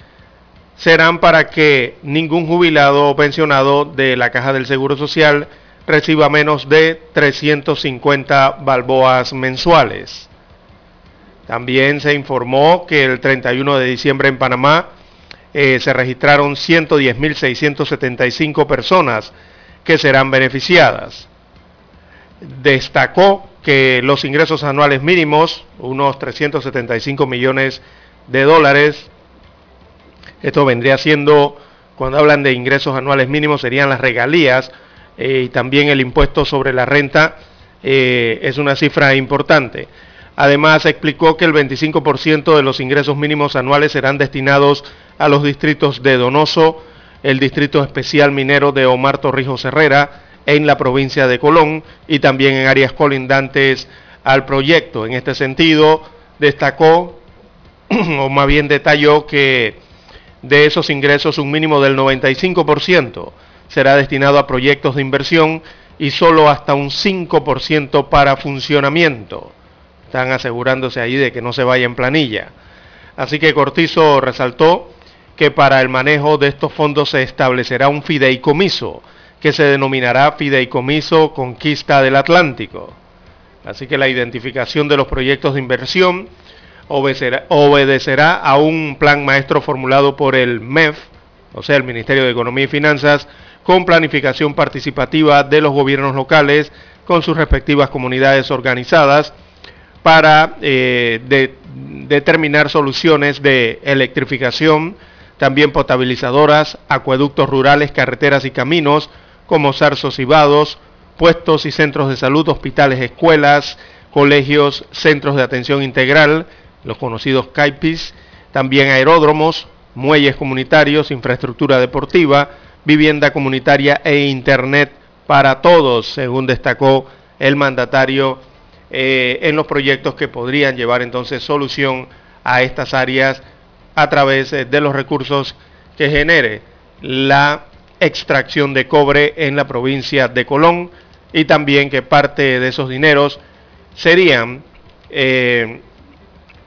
serán para que ningún jubilado o pensionado de la Caja del Seguro Social reciba menos de 350 balboas mensuales. También se informó que el 31 de diciembre en Panamá eh, se registraron 110.675 personas que serán beneficiadas. Destacó que los ingresos anuales mínimos, unos 375 millones de dólares, esto vendría siendo, cuando hablan de ingresos anuales mínimos, serían las regalías eh, y también el impuesto sobre la renta eh, es una cifra importante. Además, explicó que el 25% de los ingresos mínimos anuales serán destinados a los distritos de Donoso, el Distrito Especial Minero de Omar Torrijos Herrera, en la provincia de Colón y también en áreas colindantes al proyecto. En este sentido, destacó, o más bien detalló, que de esos ingresos un mínimo del 95% será destinado a proyectos de inversión y solo hasta un 5% para funcionamiento. Están asegurándose ahí de que no se vaya en planilla. Así que Cortizo resaltó que para el manejo de estos fondos se establecerá un fideicomiso que se denominará Fideicomiso Conquista del Atlántico. Así que la identificación de los proyectos de inversión obedecerá, obedecerá a un plan maestro formulado por el MEF, o sea, el Ministerio de Economía y Finanzas, con planificación participativa de los gobiernos locales con sus respectivas comunidades organizadas para eh, determinar soluciones de electrificación, también potabilizadoras, acueductos rurales, carreteras y caminos, como zarzos y vados, puestos y centros de salud, hospitales, escuelas, colegios, centros de atención integral, los conocidos CAIPIS, también aeródromos, muelles comunitarios, infraestructura deportiva, vivienda comunitaria e Internet para todos, según destacó el mandatario eh, en los proyectos que podrían llevar entonces solución a estas áreas a través eh, de los recursos que genere la extracción de cobre en la provincia de Colón y también que parte de esos dineros serían eh,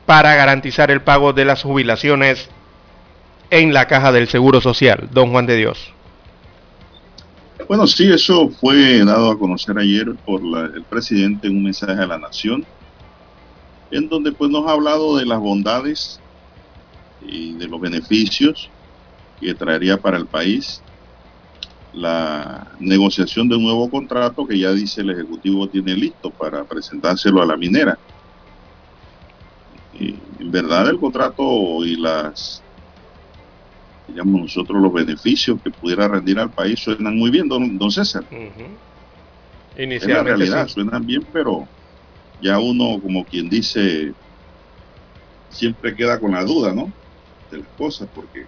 para garantizar el pago de las jubilaciones en la caja del Seguro Social. Don Juan de Dios. Bueno, sí, eso fue dado a conocer ayer por el presidente en un mensaje a la nación, en donde pues nos ha hablado de las bondades y de los beneficios que traería para el país la negociación de un nuevo contrato que ya dice el Ejecutivo tiene listo para presentárselo a la minera. Y en verdad el contrato y las, digamos nosotros, los beneficios que pudiera rendir al país suenan muy bien, don, don César. En la realidad, suenan bien, pero ya uno, como quien dice, siempre queda con la duda, ¿no? De las cosas, porque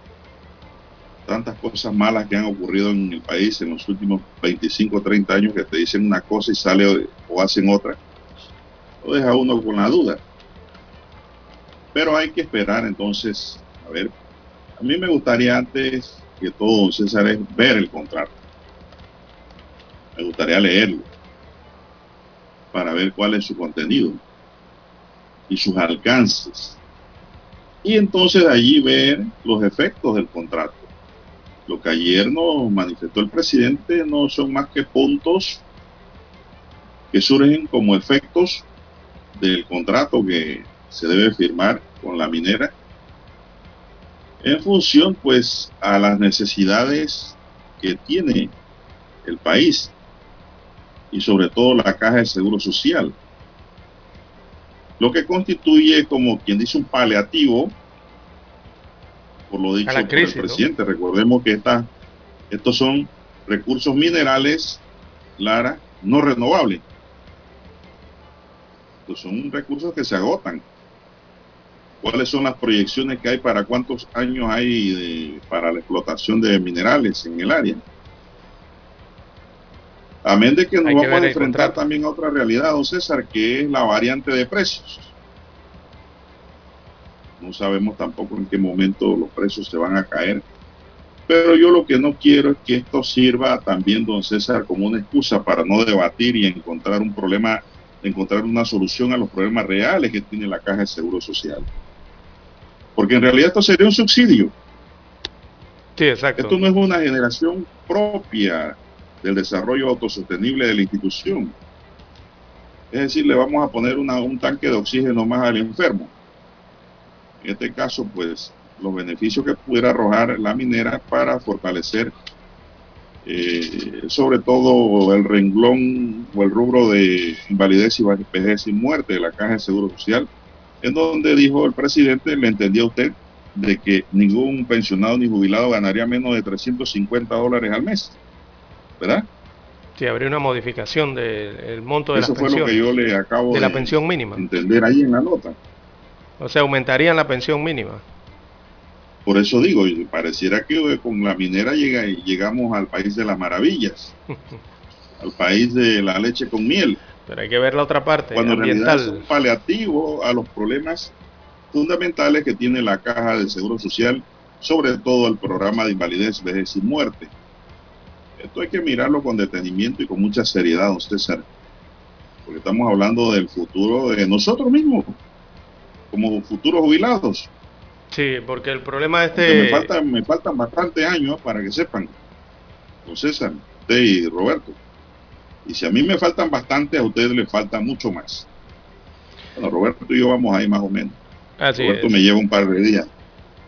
tantas cosas malas que han ocurrido en el país en los últimos 25 o 30 años que te dicen una cosa y sale o, hacen otra, lo deja uno con la duda. Pero hay que esperar entonces, a ver, a mí me gustaría antes que todo, César, es ver el contrato. Me gustaría leerlo para ver cuál es su contenido y sus alcances. Y entonces allí ver los efectos del contrato lo que ayer nos manifestó el presidente no son más que puntos que surgen como efectos del contrato que se debe firmar con la minera en función pues a las necesidades que tiene el país y sobre todo la caja de seguro social lo que constituye como quien dice un paliativo por lo dicho por el presidente. Recordemos que estos son recursos minerales, Lara, no renovables. Estos son recursos que se agotan. ¿Cuáles son las proyecciones que hay para cuántos años hay para la explotación de minerales en el área? Amén de que nos vamos a enfrentar también a otra realidad, don César, que es la variante de precios. No sabemos tampoco en qué momento los precios se van a caer. Pero yo lo que no quiero es que esto sirva también, don César, como una excusa para no debatir y encontrar un problema, encontrar una solución a los problemas reales que tiene la Caja de Seguro Social. Porque en realidad esto sería un subsidio. Sí, exacto. Esto no es una generación propia del desarrollo autosostenible de la institución. Es decir, le vamos a poner un tanque de oxígeno más al enfermo. En este caso, pues los beneficios que pudiera arrojar la minera para fortalecer eh, sobre todo el renglón o el rubro de invalidez y vejez y muerte de la Caja de Seguro Social, en donde dijo el presidente, le entendía usted, de que ningún pensionado ni jubilado ganaría menos de 350 dólares al mes, ¿verdad? Sí, habría una modificación del monto de Eso fue lo que yo le acabo de, la pensión mínima. entender ahí en la nota. O sea, aumentarían la pensión mínima. Por eso digo, pareciera que con la minera llega, llegamos al país de las maravillas, al país de la leche con miel. Pero hay que ver la otra parte, Cuando ambiental. es un paliativo a los problemas fundamentales que tiene la Caja de Seguro Social, sobre todo el programa de invalidez, vejez y muerte. Esto hay que mirarlo con detenimiento y con mucha seriedad, don César, porque estamos hablando del futuro de nosotros mismos como futuros jubilados. Sí, porque el problema este... Me, falta, me faltan bastantes años para que sepan, don César, usted y Roberto. Y si a mí me faltan bastante, a ustedes les falta mucho más. Bueno, Roberto y yo vamos ahí más o menos. Roberto me lleva un par de días.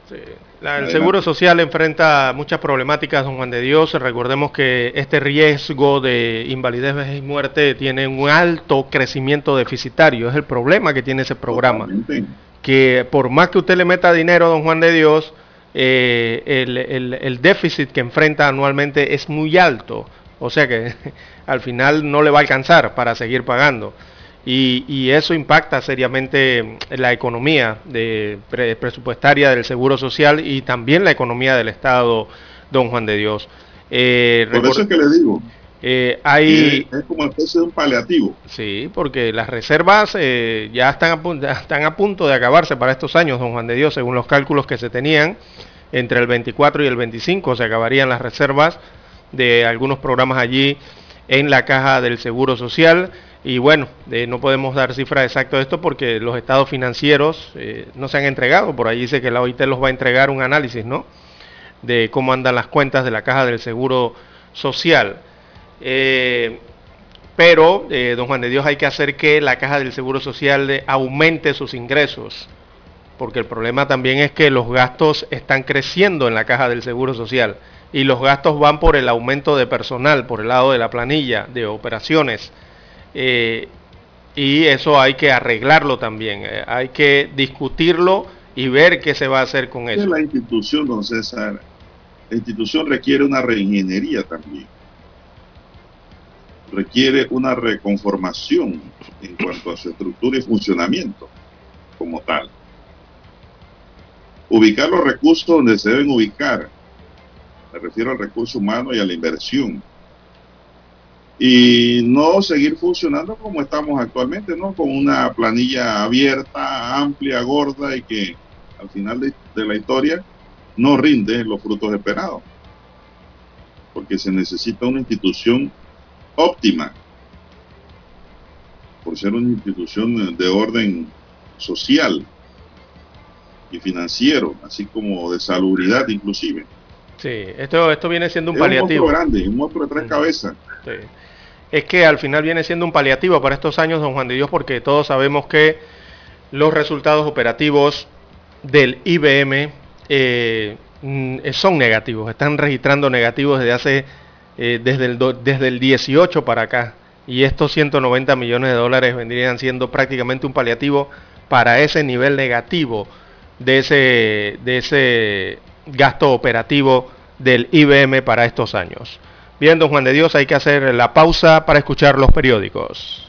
Sí el Seguro Social enfrenta muchas problemáticas, don Juan de Dios. Recordemos que este riesgo de invalidez, vejez y muerte tiene un alto crecimiento deficitario. Es el problema que tiene ese programa. Que por más que usted le meta dinero, don Juan de Dios, eh, el, déficit que enfrenta anualmente es muy alto. O sea que al final no le va a alcanzar para seguir pagando. y, eso impacta seriamente la economía de, presupuestaria del Seguro Social y también la economía del Estado, don Juan de Dios. Eh, Por eso es que le digo. Eh, hay, es, como especie de un paliativo. Sí, porque las reservas eh, ya, están a, están a punto de acabarse para estos años, don Juan de Dios, según los cálculos que se tenían. Entre el 24 y el 25 se acabarían las reservas de algunos programas allí en la caja del Seguro Social. Y bueno, eh, no podemos dar cifra exacta de esto porque los estados financieros eh, no se han entregado. Por ahí dice que la OIT los va a entregar un análisis, ¿no? De cómo andan las cuentas de la caja del Seguro Social. Eh, pero, don Juan de Dios, hay que hacer que la caja del Seguro Social aumente sus ingresos. Porque el problema también es que los gastos están creciendo en la caja del Seguro Social. Y los gastos van por el aumento de personal, por el lado de la planilla, de operaciones eh, y eso hay que arreglarlo también, eh, hay que discutirlo y ver qué se va a hacer con eso. La institución, don César, la institución requiere una reingeniería también. Requiere una reconformación en cuanto a su estructura y funcionamiento como tal. Ubicar los recursos donde se deben ubicar. Me refiero al recurso humano y a la inversión y no seguir funcionando como estamos actualmente, ¿no? Con una planilla abierta, amplia, gorda y que al final de, la historia no rinde los frutos esperados. Porque se necesita una institución óptima, por ser una institución de orden social y financiero, así como de salubridad inclusive. Sí, esto, esto viene siendo un paliativo. Un monstruo grande, un monstruo de tres cabezas. Sí es que al final viene siendo un paliativo para estos años, don Juan de Dios, porque todos sabemos que los resultados operativos del IBM eh, mm, son negativos, están registrando negativos desde hace, eh, desde, el desde el 18 para acá. Y estos 190 millones de dólares vendrían siendo prácticamente un paliativo para ese nivel negativo de ese, de ese gasto operativo del IBM para estos años. Bien, don Juan de Dios, hay que hacer la pausa para escuchar los periódicos.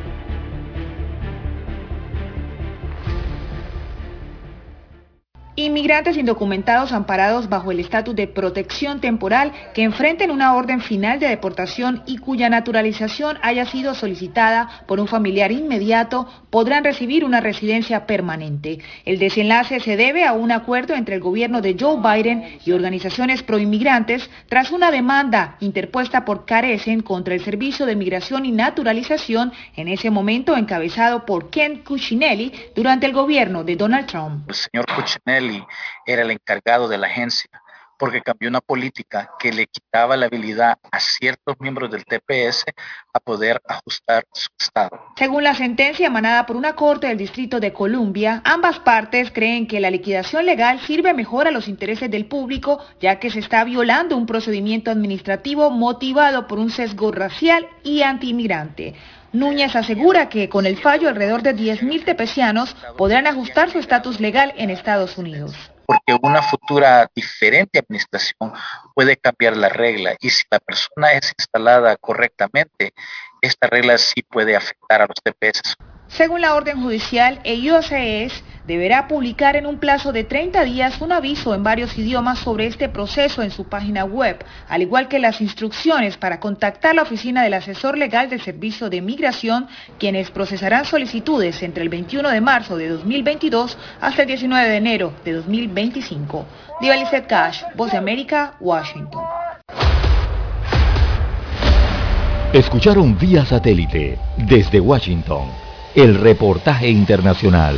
Inmigrantes indocumentados amparados bajo el estatus de protección temporal que enfrenten una orden final de deportación y cuya naturalización haya sido solicitada por un familiar inmediato podrán recibir una residencia permanente. El desenlace se debe a un acuerdo entre el gobierno de Joe Biden y organizaciones proinmigrantes tras una demanda interpuesta por Carecen contra el Servicio de Migración y Naturalización, en ese momento encabezado por Ken Cuccinelli durante el gobierno de Donald Trump. Era el encargado de la agencia, porque cambió una política que le quitaba la habilidad a ciertos miembros del TPS a poder ajustar su estado. Según la sentencia emanada por una corte del Distrito de Columbia, ambas partes creen que la liquidación legal sirve mejor a los intereses del público, ya que se está violando un procedimiento administrativo motivado por un sesgo racial y antiinmigrante. Núñez asegura que con el fallo alrededor de 10.000 tepecianos podrán ajustar su estatus legal en Estados Unidos. Porque una futura diferente administración puede cambiar la regla y si la persona es instalada correctamente, esta regla sí puede afectar a los TPS. Según la orden judicial, el USAS deberá publicar en un plazo de 30 días un aviso en varios idiomas sobre este proceso en su página web, al igual que las instrucciones para contactar la oficina del asesor legal del Servicio de Migración, quienes procesarán solicitudes entre el 21 de marzo de 2022 hasta el 19 de enero de 2025. Diva Cash, Voz de América, Washington. Escucharon vía satélite desde Washington el reportaje internacional.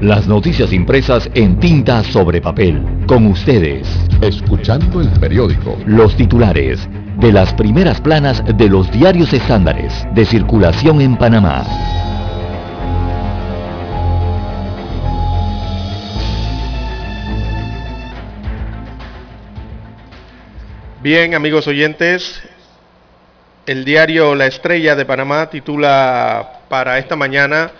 Las noticias impresas en tinta sobre papel. Con ustedes. Escuchando el periódico. Los titulares de las primeras planas de los diarios estándares de circulación en Panamá. Bien, amigos oyentes, el diario La Estrella de Panamá titula para esta mañana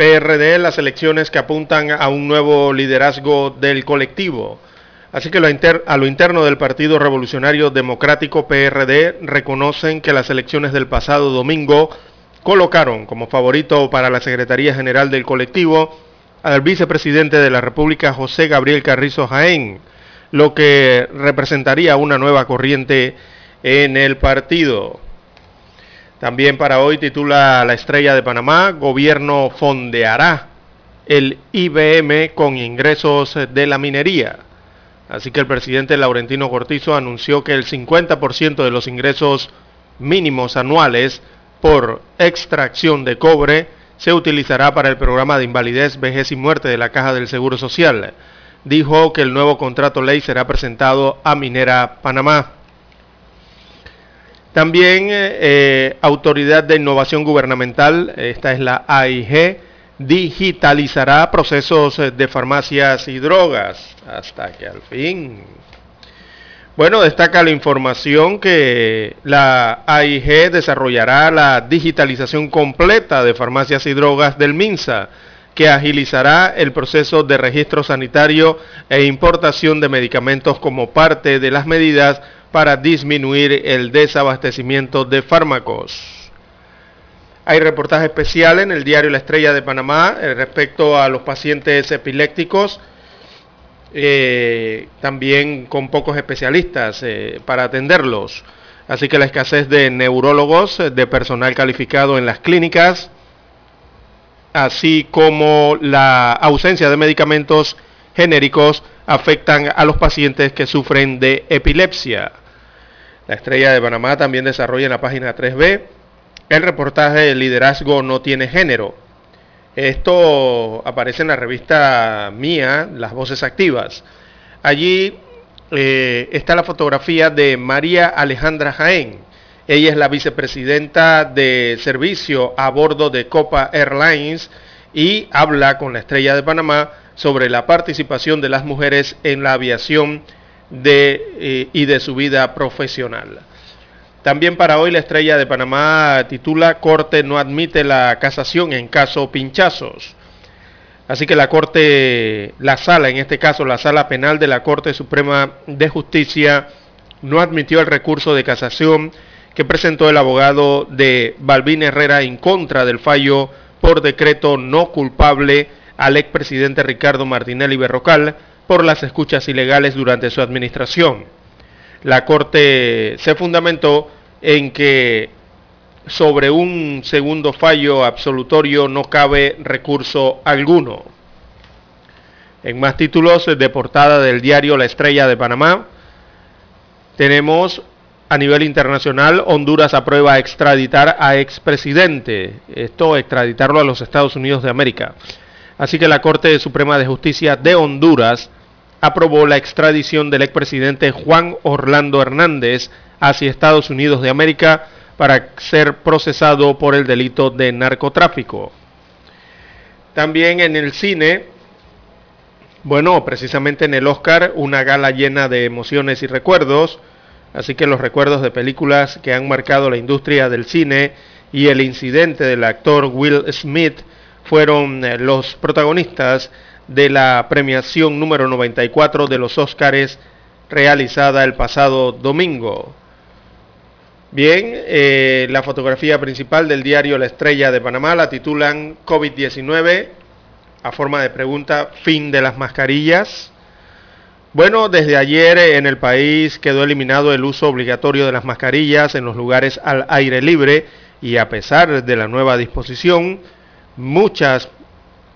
PRD las elecciones que apuntan a un nuevo liderazgo del colectivo. Así que a lo interno del Partido Revolucionario Democrático PRD reconocen que las elecciones del pasado domingo colocaron como favorito para la Secretaría General del colectivo al vicepresidente de la República José Gabriel Carrizo Jaén, lo que representaría una nueva corriente en el partido. También para hoy titula La Estrella de Panamá, Gobierno fondeará el IBM con ingresos de la minería. Así que el presidente Laurentino Cortizo anunció que el 50% de los ingresos mínimos anuales por extracción de cobre se utilizará para el programa de invalidez, vejez y muerte de la Caja del Seguro Social. Dijo que el nuevo contrato ley será presentado a Minera Panamá. También eh, eh, Autoridad de Innovación Gubernamental, esta es la AIG, digitalizará procesos eh, de farmacias y drogas. Hasta que al fin. Bueno, destaca la información que la AIG desarrollará la digitalización completa de farmacias y drogas del MINSA, que agilizará el proceso de registro sanitario e importación de medicamentos como parte de las medidas para disminuir el desabastecimiento de fármacos. Hay reportaje especial en el diario La Estrella de Panamá eh, respecto a los pacientes epilépticos, eh, también con pocos especialistas eh, para atenderlos. Así que la escasez de neurólogos, de personal calificado en las clínicas, así como la ausencia de medicamentos genéricos afectan a los pacientes que sufren de epilepsia. La estrella de Panamá también desarrolla en la página 3B el reportaje El liderazgo no tiene género. Esto aparece en la revista mía, Las Voces Activas. Allí eh, está la fotografía de María Alejandra Jaén. Ella es la vicepresidenta de servicio a bordo de Copa Airlines y habla con la estrella de Panamá sobre la participación de las mujeres en la aviación eh, y de su vida profesional. También para hoy la estrella de Panamá titula Corte no admite la casación en caso pinchazos. Así que la Corte, la sala, en este caso la sala penal de la Corte Suprema de Justicia, no admitió el recurso de casación que presentó el abogado de Balvin Herrera en contra del fallo por decreto no culpable al expresidente Ricardo Martinelli Berrocal por las escuchas ilegales durante su administración. La Corte se fundamentó en que sobre un segundo fallo absolutorio no cabe recurso alguno. En más títulos de portada del diario La Estrella de Panamá, tenemos a nivel internacional, Honduras aprueba extraditar a expresidente, esto extraditarlo a los Estados Unidos de América. Así que la Corte Suprema de Justicia de Honduras aprobó la extradición del expresidente Juan Orlando Hernández hacia Estados Unidos de América para ser procesado por el delito de narcotráfico. También en el cine, bueno, precisamente en el Oscar, una gala llena de emociones y recuerdos, así que los recuerdos de películas que han marcado la industria del cine y el incidente del actor Will Smith fueron eh, los protagonistas de la premiación número 94 de los Óscares realizada el pasado domingo. Bien, eh, la fotografía principal del diario La Estrella de Panamá la titulan COVID-19 a forma de pregunta, fin de las mascarillas. Bueno, desde ayer en el país quedó eliminado el uso obligatorio de las mascarillas en los lugares al aire libre y a pesar de la nueva disposición, muchas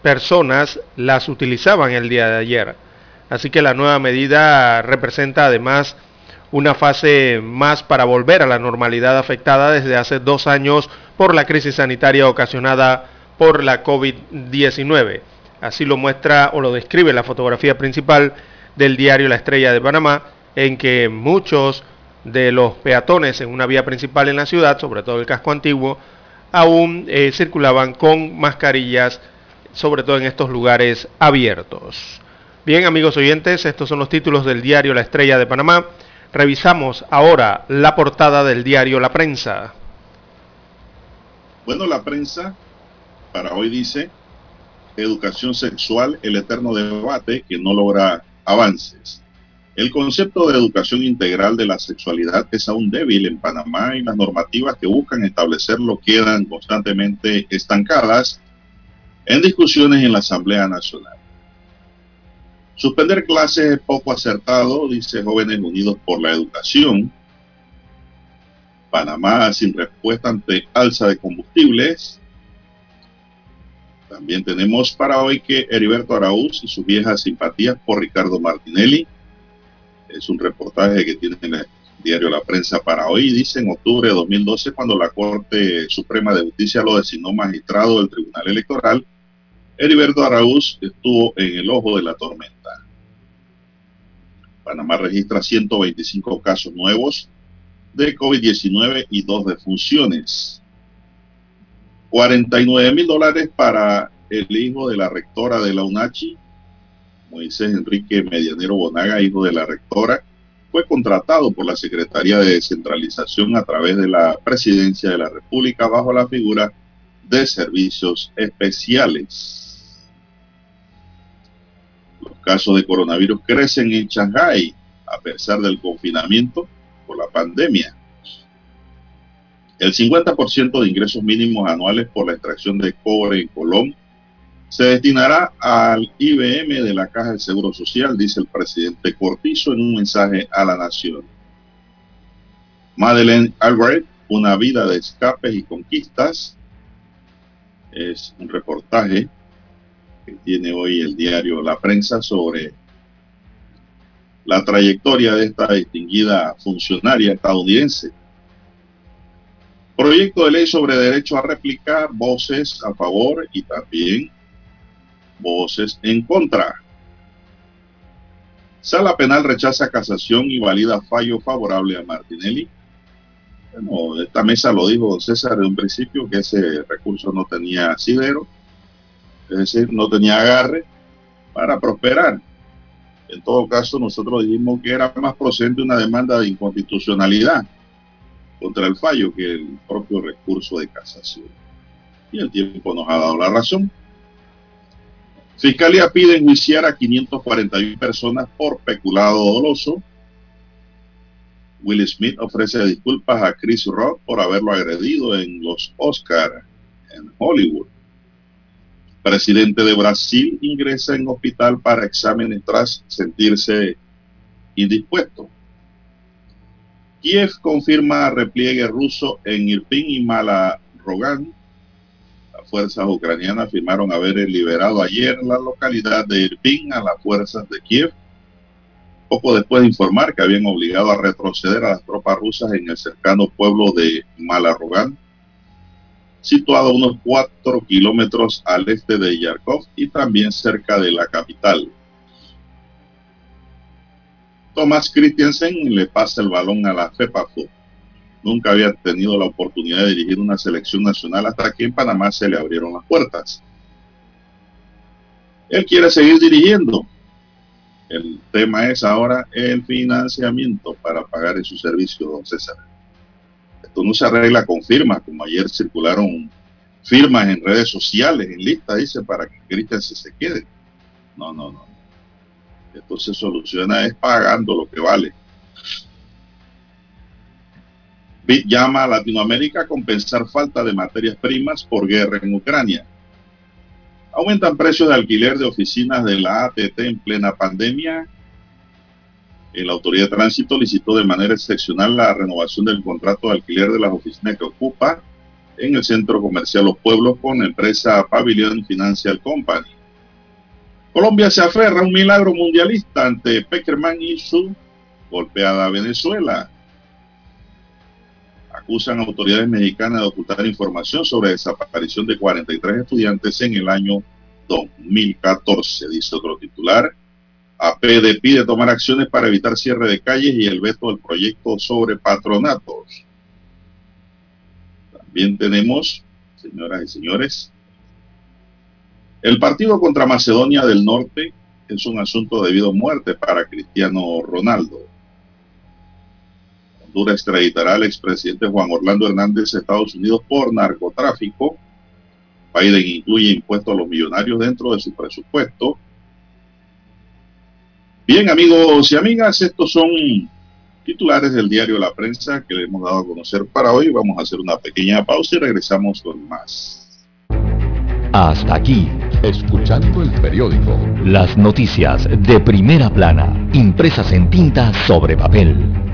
personas las utilizaban el día de ayer. Así que la nueva medida representa además una fase más para volver a la normalidad afectada desde hace dos años por la crisis sanitaria ocasionada por la COVID-19. Así lo muestra o lo describe la fotografía principal del diario La Estrella de Panamá, en que muchos de los peatones en una vía principal en la ciudad, sobre todo el casco antiguo, aún eh, circulaban con mascarillas, sobre todo en estos lugares abiertos. Bien, amigos oyentes, estos son los títulos del diario La Estrella de Panamá. Revisamos ahora la portada del diario La Prensa. Bueno, la prensa para hoy dice, educación sexual, el eterno debate que no logra avances. El concepto de educación integral de la sexualidad es aún débil en Panamá y las normativas que buscan establecerlo quedan constantemente estancadas en discusiones en la Asamblea Nacional. Suspender clases es poco acertado, dice Jóvenes Unidos por la Educación. Panamá sin respuesta ante alza de combustibles. También tenemos para hoy que Heriberto Araúz y sus viejas simpatías por Ricardo Martinelli es un reportaje que tiene el diario La Prensa para hoy. Dice en octubre de 2012, cuando la Corte Suprema de Justicia lo designó magistrado del Tribunal Electoral, Heriberto Araúz estuvo en el ojo de la tormenta. Panamá registra 125 casos nuevos de COVID-19 y dos defunciones. 49 mil dólares para el hijo de la rectora de la UNACHI, Moisés Enrique Medianero Bonaga, hijo de la rectora, fue contratado por la Secretaría de Descentralización a través de la Presidencia de la República bajo la figura de servicios especiales. Los casos de coronavirus crecen en Shanghái a pesar del confinamiento por la pandemia. El 50% de ingresos mínimos anuales por la extracción de cobre en Colombia se destinará al IBM de la Caja del Seguro Social, dice el presidente Cortizo en un mensaje a la nación. Madeleine Albright, una vida de escapes y conquistas, es un reportaje que tiene hoy el diario La Prensa sobre la trayectoria de esta distinguida funcionaria estadounidense. Proyecto de ley sobre derecho a replicar voces a favor y también voces en contra. Sala Penal rechaza casación y valida fallo favorable a Martinelli. Bueno, esta mesa lo dijo César de un principio que ese recurso no tenía asidero, es decir, no tenía agarre para prosperar. En todo caso, nosotros dijimos que era más procedente una demanda de inconstitucionalidad contra el fallo que el propio recurso de casación. Y el tiempo nos ha dado la razón. Fiscalía pide enjuiciar a 541 personas por peculado doloso. Will Smith ofrece disculpas a Chris Rock por haberlo agredido en los Oscars en Hollywood. Presidente de Brasil ingresa en hospital para exámenes tras sentirse indispuesto. Kiev confirma repliegue ruso en Irpin y Fuerzas ucranianas afirmaron haber liberado ayer la localidad de Irpin a las fuerzas de Kiev, poco después de informar que habían obligado a retroceder a las tropas rusas en el cercano pueblo de Malarogán, situado a unos cuatro kilómetros al este de Yarkov y también cerca de la capital. Thomas Christiansen le pasa el balón a la FEPAFO nunca había tenido la oportunidad de dirigir una selección nacional hasta que en Panamá se le abrieron las puertas. Él quiere seguir dirigiendo. El tema es ahora el financiamiento para pagar en su servicio, don César. Esto no se arregla con firmas, como ayer circularon firmas en redes sociales, en lista, dice, para que Cristian se, se quede. No, no, no. Esto se soluciona es pagando lo que vale. BID llama a Latinoamérica a compensar falta de materias primas por guerra en Ucrania. Aumentan precios de alquiler de oficinas de la ATT en plena pandemia. La Autoridad de Tránsito licitó de manera excepcional la renovación del contrato de alquiler de las oficinas que ocupa en el centro comercial Los Pueblos con empresa Pavilion Financial Company. Colombia se aferra a un milagro mundialista ante Peckerman y su golpeada Venezuela. Acusan autoridades mexicanas de ocultar información sobre desaparición de 43 estudiantes en el año 2014, dice otro titular. APD pide tomar acciones para evitar cierre de calles y el veto del proyecto sobre patronatos. También tenemos, señoras y señores, el partido contra Macedonia del Norte es un asunto de vida o muerte para Cristiano Ronaldo. Honduras extraditará al expresidente Juan Orlando Hernández a Estados Unidos por narcotráfico. Biden incluye impuestos a los millonarios dentro de su presupuesto. Bien, amigos y amigas, estos son titulares del diario La Prensa que le hemos dado a conocer para hoy. Vamos a hacer una pequeña pausa y regresamos con más. Hasta aquí, escuchando el periódico. Las noticias de primera plana, impresas en tinta sobre papel.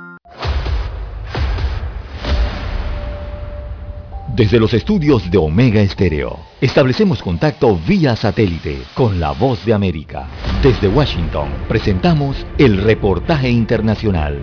Desde los estudios de Omega Estéreo, establecemos contacto vía satélite con la voz de América. Desde Washington, presentamos el reportaje internacional.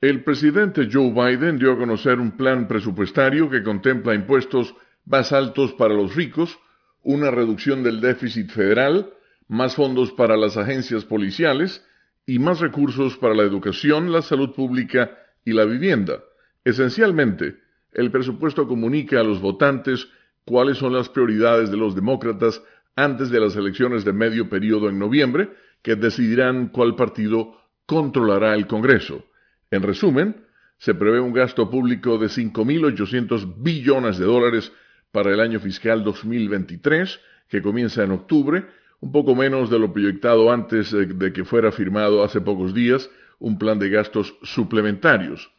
El presidente Joe Biden dio a conocer un plan presupuestario que contempla impuestos más altos para los ricos, una reducción del déficit federal, más fondos para las agencias policiales, y más recursos para la educación, la salud pública y la vivienda. Esencialmente, el presupuesto comunica a los votantes cuáles son las prioridades de los demócratas antes de las elecciones de medio periodo en noviembre, que decidirán cuál partido controlará el Congreso. En resumen, se prevé un gasto público de 5.800 billones de dólares para el año fiscal 2023, que comienza en octubre, un poco menos de lo proyectado antes de que fuera firmado hace pocos días un plan de gastos suplementarios.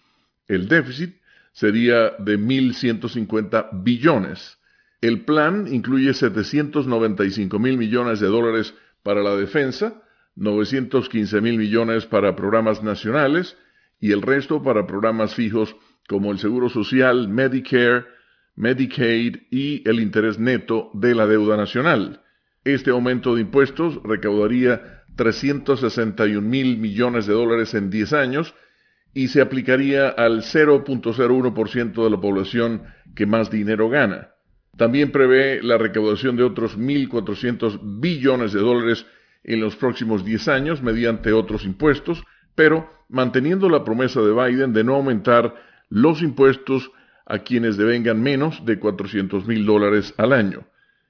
El déficit sería de 1.150 billones. El plan incluye 795 mil millones de dólares para la defensa, 915 mil millones para programas nacionales y el resto para programas fijos como el Seguro Social, Medicare, Medicaid y el interés neto de la deuda nacional. Este aumento de impuestos recaudaría 361 mil millones de dólares en 10 años y se aplicaría al 0.01% de la población que más dinero gana. También prevé la recaudación de otros 1.400 billones de dólares en los próximos 10 años mediante otros impuestos, pero manteniendo la promesa de Biden de no aumentar los impuestos a quienes devengan menos de 400 mil dólares al año.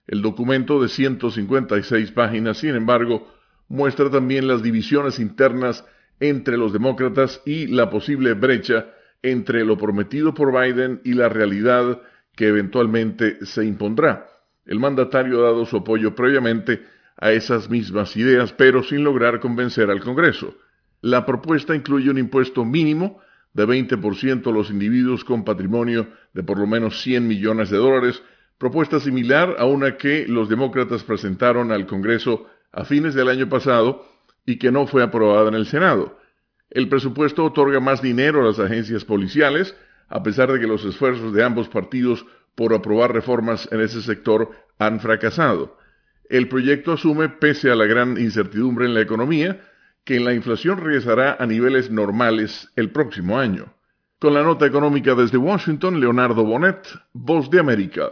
El documento de 156 páginas, sin embargo, muestra también las divisiones internas entre los demócratas y la posible brecha entre lo prometido por Biden y la realidad que eventualmente se impondrá. El mandatario ha dado su apoyo previamente a esas mismas ideas, pero sin lograr convencer al Congreso. La propuesta incluye un impuesto mínimo de 20% a los individuos con patrimonio de por lo menos 100 millones de dólares, propuesta similar a una que los demócratas presentaron al Congreso a fines del año pasado y que no fue aprobada en el Senado. El presupuesto otorga más dinero a las agencias policiales, a pesar de que los esfuerzos de ambos partidos por aprobar reformas en ese sector han fracasado. El proyecto asume, pese a la gran incertidumbre en la economía, que la inflación regresará a niveles normales el próximo año. Con la nota económica desde Washington, Leonardo Bonet, Voz de América.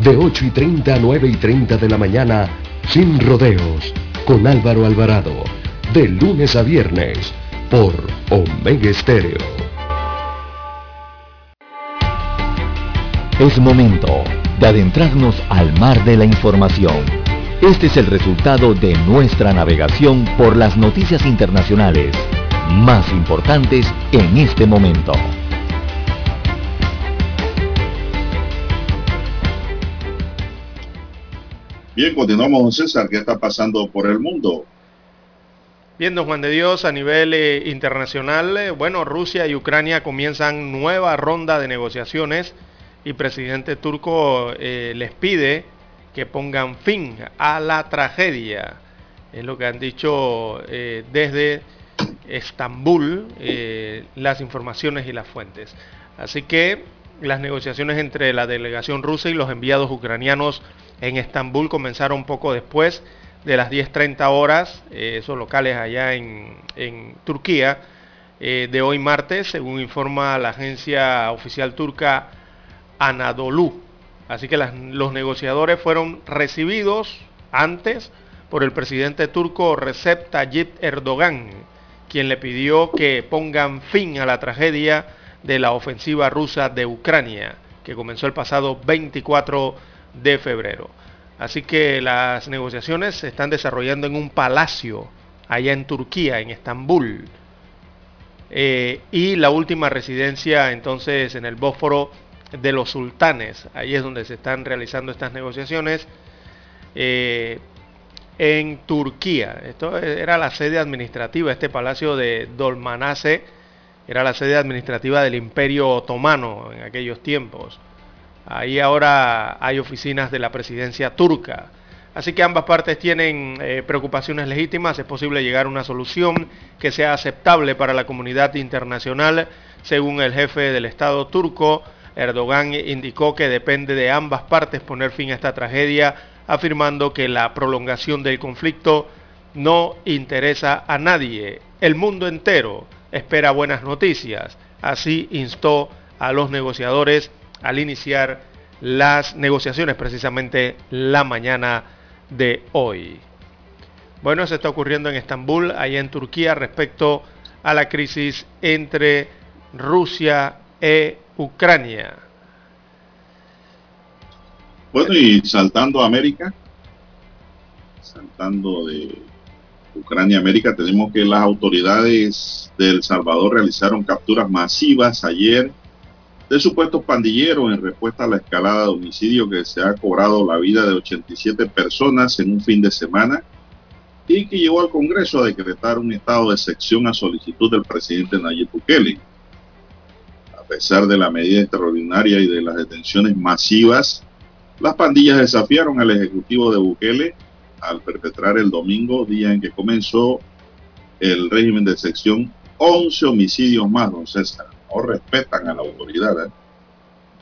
De 8 y 30 a 9 y 30 de la mañana, sin rodeos, con Álvaro Alvarado. De lunes a viernes, por Omega Estéreo. Es momento de adentrarnos al mar de la información. Este es el resultado de nuestra navegación por las noticias internacionales más importantes en este momento. Bien, continuamos, don César. ¿Qué está pasando por el mundo? Bien, don Juan de Dios, a nivel eh, internacional, eh, bueno, Rusia y Ucrania comienzan nueva ronda de negociaciones y presidente turco eh, les pide que pongan fin a la tragedia. Es lo que han dicho desde Estambul las informaciones y las fuentes. Así que las negociaciones entre la delegación rusa y los enviados ucranianos en Estambul comenzaron poco después de las 10.30 horas, eh, esos locales allá en, Turquía, eh, de hoy martes, según informa la agencia oficial turca Anadolu. Así que los negociadores fueron recibidos antes por el presidente turco Recep Tayyip Erdogan, quien le pidió que pongan fin a la tragedia de la ofensiva rusa de Ucrania, que comenzó el pasado 24 de febrero. Así que las negociaciones se están desarrollando en un palacio allá en Turquía, en Estambul. Eh, y la última residencia entonces en el Bósforo de los sultanes. Ahí es donde se están realizando estas negociaciones. Eh, en Turquía. Esto era la sede administrativa, este palacio de Dolmanase era la sede administrativa del Imperio Otomano en aquellos tiempos. Ahí ahora hay oficinas de la presidencia turca. Así que ambas partes tienen eh, preocupaciones legítimas. Es posible llegar a una solución que sea aceptable para la comunidad internacional. Según el jefe del Estado turco, Erdogan indicó que depende de ambas partes poner fin a esta tragedia, afirmando que la prolongación del conflicto no interesa a nadie. El mundo entero espera buenas noticias. Así instó a los negociadores al iniciar las negociaciones precisamente la mañana de hoy. Bueno, eso está ocurriendo en Estambul, allá en Turquía, respecto a la crisis entre Rusia e Ucrania. Bueno, y saltando a América, saltando de Ucrania a América, tenemos que las autoridades de El Salvador realizaron capturas masivas ayer de supuestos pandilleros en respuesta a la escalada de homicidio que se ha cobrado la vida de 87 personas en un fin de semana y que llevó al Congreso a decretar un estado de excepción a solicitud del presidente Nayib Bukele. A pesar de la medida extraordinaria y de las detenciones masivas, las pandillas desafiaron al ejecutivo de Bukele al perpetrar el domingo, día en que comenzó el régimen de excepción, 11 homicidios más, don César respetan a la autoridad. ¿eh?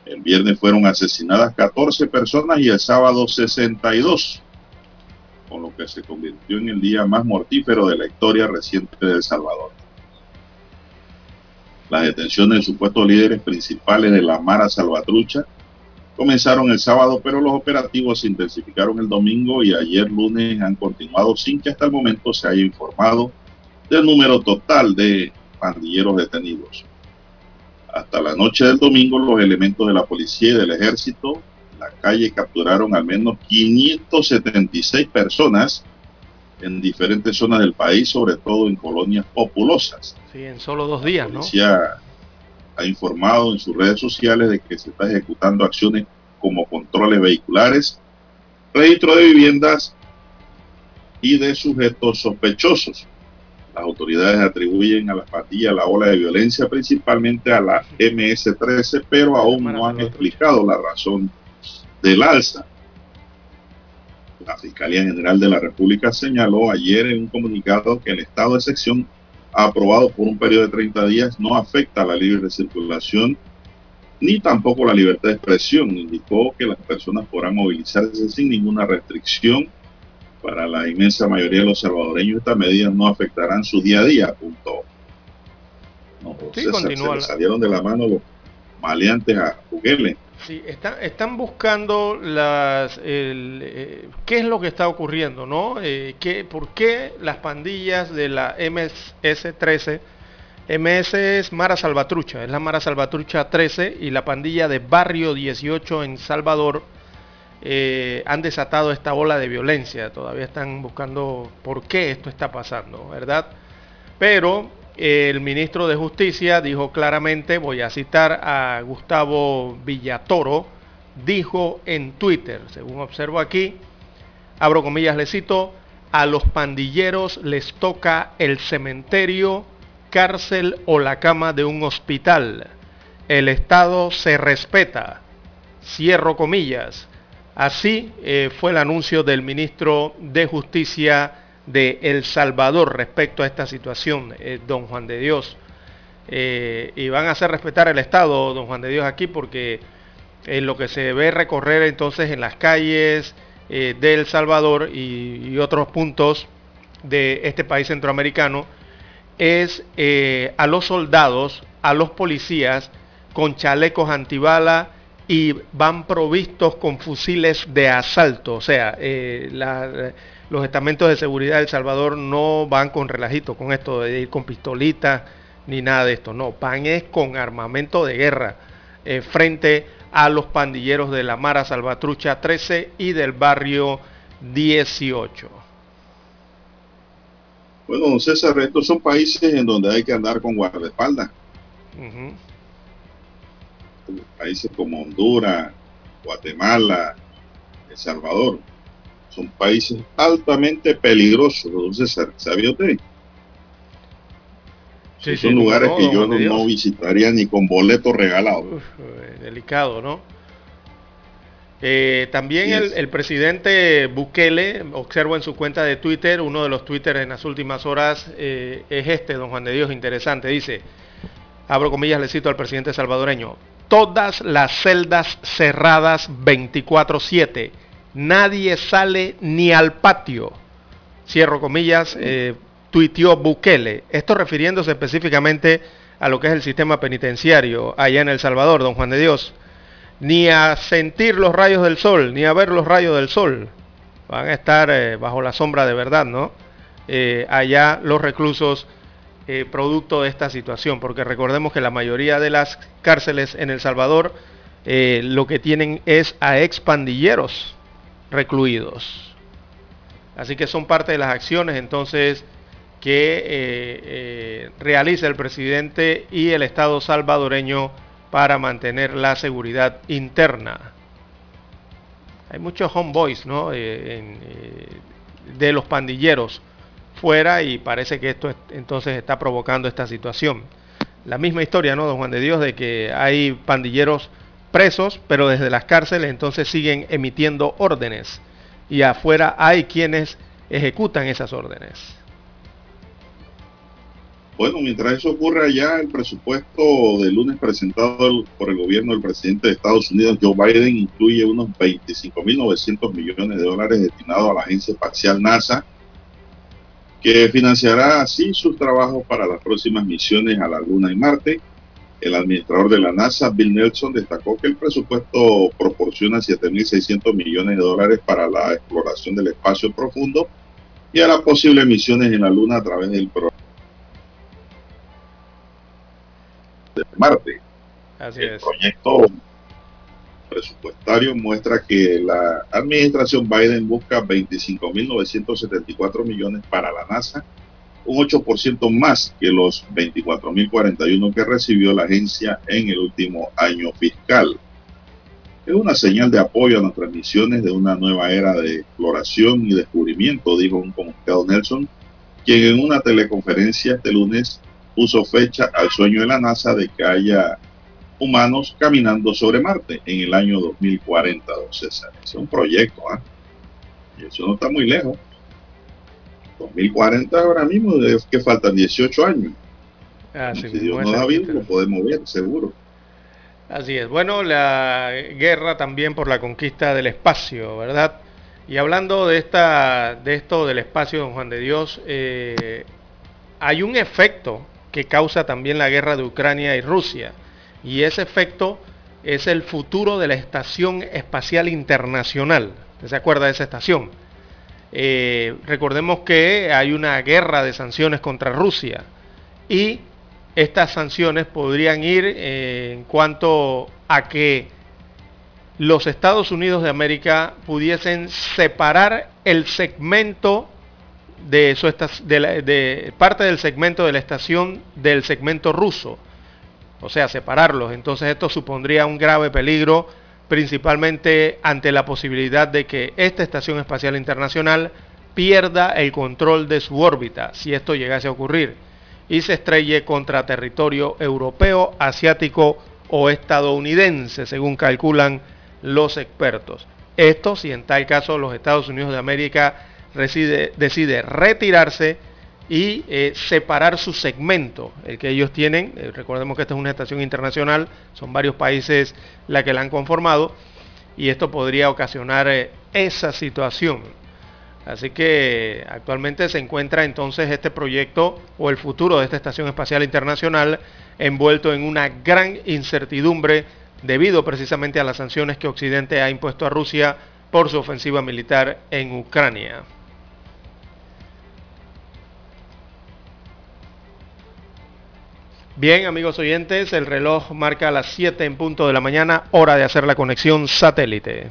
El viernes fueron asesinadas 14 personas y el sábado 62, con lo que se convirtió en el día más mortífero de la historia reciente de El Salvador. Las detenciones de supuestos líderes principales de la Mara Salvatrucha comenzaron el sábado, pero los operativos se intensificaron el domingo y ayer lunes han continuado sin que hasta el momento se haya informado del número total de pandilleros detenidos. Hasta la noche del domingo, los elementos de la policía y del ejército en la calle capturaron al menos 576 personas en diferentes zonas del país, sobre todo en colonias populosas. Sí, en solo dos días, ¿no? Ha informado en sus redes sociales de que se está ejecutando acciones como controles vehiculares, registro de viviendas y de sujetos sospechosos. Las autoridades atribuyen a la pandilla la ola de violencia principalmente a la MS-13, pero aún no han explicado la razón del alza. La Fiscalía General de la República señaló ayer en un comunicado que el estado de sección aprobado por un periodo de 30 días no afecta a la libre circulación ni tampoco la libertad de expresión. Indicó que las personas podrán movilizarse sin ninguna restricción. Para la inmensa mayoría de los salvadoreños estas medidas no afectarán su día a día, Punto. No, sí, se, salieron de la mano los maleantes a Bukele. Sí, están, buscando las, eh, qué es lo que está ocurriendo, ¿no? Eh, ¿Por qué las pandillas de la MS-13, MS es Mara Salvatrucha, es la Mara Salvatrucha 13 y la pandilla de Barrio 18 en Salvador eh, han desatado esta ola de violencia? Todavía están buscando por qué esto está pasando, ¿verdad? Pero el ministro de Justicia dijo claramente, voy a citar a Gustavo Villatoro, dijo en Twitter, según observo aquí, abro comillas, le cito, a los pandilleros les toca el cementerio, cárcel o la cama de un hospital. El Estado se respeta. Cierro comillas. Así eh, fue el anuncio del ministro de Justicia de El Salvador respecto a esta situación, eh, don Juan de Dios. Eh, y van a hacer respetar el Estado, don Juan de Dios, aquí, porque en lo que se ve recorrer entonces en las calles eh, de El Salvador y, otros puntos de este país centroamericano es a los soldados, a los policías con chalecos antibala y van provistos con fusiles de asalto. O sea, la, los estamentos de seguridad de El Salvador no van con relajito con esto de ir con pistolitas ni nada de esto. No, van es con armamento de guerra eh, frente a los pandilleros de la Mara Salvatrucha 13 y del barrio 18. Bueno, don César, estos son países en donde hay que andar con guardaespaldas. Países como Honduras, Guatemala, El Salvador son países altamente peligrosos, entonces, ¿sabía usted? son lugares que yo no, visitaría ni con boleto regalado. Eh, delicado, ¿no? Eh, también el, presidente Bukele, observo en su cuenta de Twitter, uno de los Twitter en las últimas horas eh, es este, don Juan de Dios, interesante. Dice, abro comillas, le cito al presidente salvadoreño, todas las celdas cerradas 24/7 nadie sale ni al patio. Cierro comillas, eh, tuiteó Bukele. Esto refiriéndose específicamente a lo que es el sistema penitenciario allá en El Salvador, don Juan de Dios. Ni a sentir los rayos del sol, ni a ver los rayos del sol. Van a estar eh, bajo la sombra de verdad, ¿no? Eh, allá los reclusos producto de esta situación, porque recordemos que la mayoría de las cárceles en El Salvador lo que tienen es a expandilleros recluidos. Así que son parte de las acciones entonces que eh, eh, realiza el presidente y el Estado salvadoreño para mantener la seguridad interna. Hay muchos homeboys ¿no? Eh, de los pandilleros fuera y parece que esto entonces está provocando esta situación. La misma historia, ¿no, don Juan de Dios, de que hay pandilleros presos, pero desde las cárceles entonces siguen emitiendo órdenes y afuera hay quienes ejecutan esas órdenes. Bueno, mientras eso ocurre allá, el presupuesto del lunes presentado por el gobierno del presidente de Estados Unidos, Joe Biden, incluye unos 25.900 millones de dólares destinados a la agencia espacial NASA, que financiará así sus trabajos para las próximas misiones a la Luna y Marte el administrador de la NASA, Bill Nelson, destacó que el presupuesto proporciona 7.600 millones de dólares para la exploración del espacio profundo y a las posibles misiones en la Luna a través del programa de Marte. Así el es. proyecto presupuestario muestra que la administración Biden busca 25.974 millones para la NASA, un 8% más que los 24.041 que recibió la agencia en el último año fiscal. Es una señal de apoyo a nuestras misiones de una nueva era de exploración y descubrimiento, dijo un comunicado Nelson, quien en una teleconferencia este lunes puso fecha al sueño de la NASA de que haya humanos caminando sobre Marte en el año 2040, don César. Es un proyecto, ¿ah? Y eso no está muy lejos. 2040 ahora mismo es que faltan 18 años. Ah, si Dios nos da vida, lo podemos ver, seguro. Así es. Bueno, la guerra también por la conquista del espacio, ¿verdad? Y hablando de esta, de esto del espacio, don Juan de Dios, eh, hay un efecto que causa también la guerra de Ucrania y Rusia. Y ese efecto es el futuro de la Estación Espacial Internacional. ¿Se acuerda de esa estación? Eh, recordemos que hay una guerra de sanciones contra Rusia y estas sanciones podrían ir eh, en cuanto a que los Estados Unidos de América pudiesen separar el segmento de, su de parte del segmento de la estación del segmento ruso o sea, separarlos. Entonces esto supondría un grave peligro, principalmente ante la posibilidad de que esta Estación Espacial Internacional pierda el control de su órbita, si esto llegase a ocurrir, y se estrelle contra territorio europeo, asiático o estadounidense, según calculan los expertos. Esto si en tal caso los Estados Unidos de América decide retirarse y eh, separar su segmento, el que ellos tienen. Eh, recordemos que esta es una estación internacional, son varios países la que la han conformado y esto podría ocasionar eh, esa situación. Así que actualmente se encuentra entonces este proyecto o el futuro de esta Estación Espacial Internacional envuelto en una gran incertidumbre debido precisamente a las sanciones que Occidente ha impuesto a Rusia por su ofensiva militar en Ucrania. Bien, amigos oyentes, el reloj marca las 7 en punto de la mañana, hora de hacer la conexión satélite.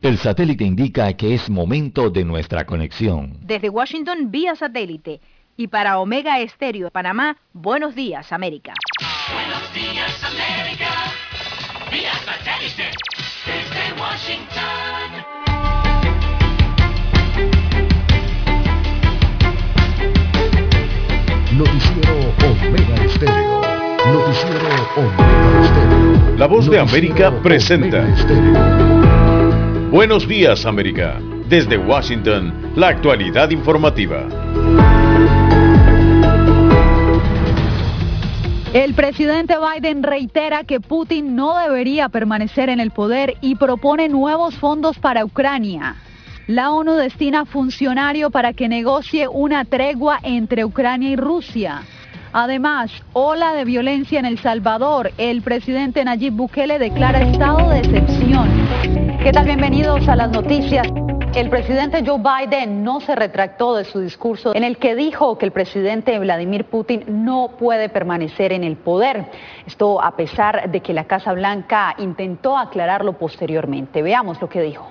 El satélite indica que es momento de nuestra conexión. Desde Washington, vía satélite. Y para Omega Estéreo de Panamá, buenos días, América. Buenos días, América. Vía satélite. Desde Washington. Noticiero Omega Estéreo. Noticiero Omega Estéreo. La voz de América presenta. Buenos días, América. Desde Washington, la actualidad informativa. El presidente Biden reitera que Putin no debería permanecer en el poder y propone nuevos fondos para Ucrania. La ONU destina funcionario para que negocie una tregua entre Ucrania y Rusia. Además, ola de violencia en El Salvador. El presidente Nayib Bukele declara estado de excepción. ¿Qué tal? Bienvenidos a las noticias. El presidente Joe Biden no se retractó de su discurso en el que dijo que el presidente Vladimir Putin no puede permanecer en el poder. Esto a pesar de que la Casa Blanca intentó aclararlo posteriormente. Veamos lo que dijo.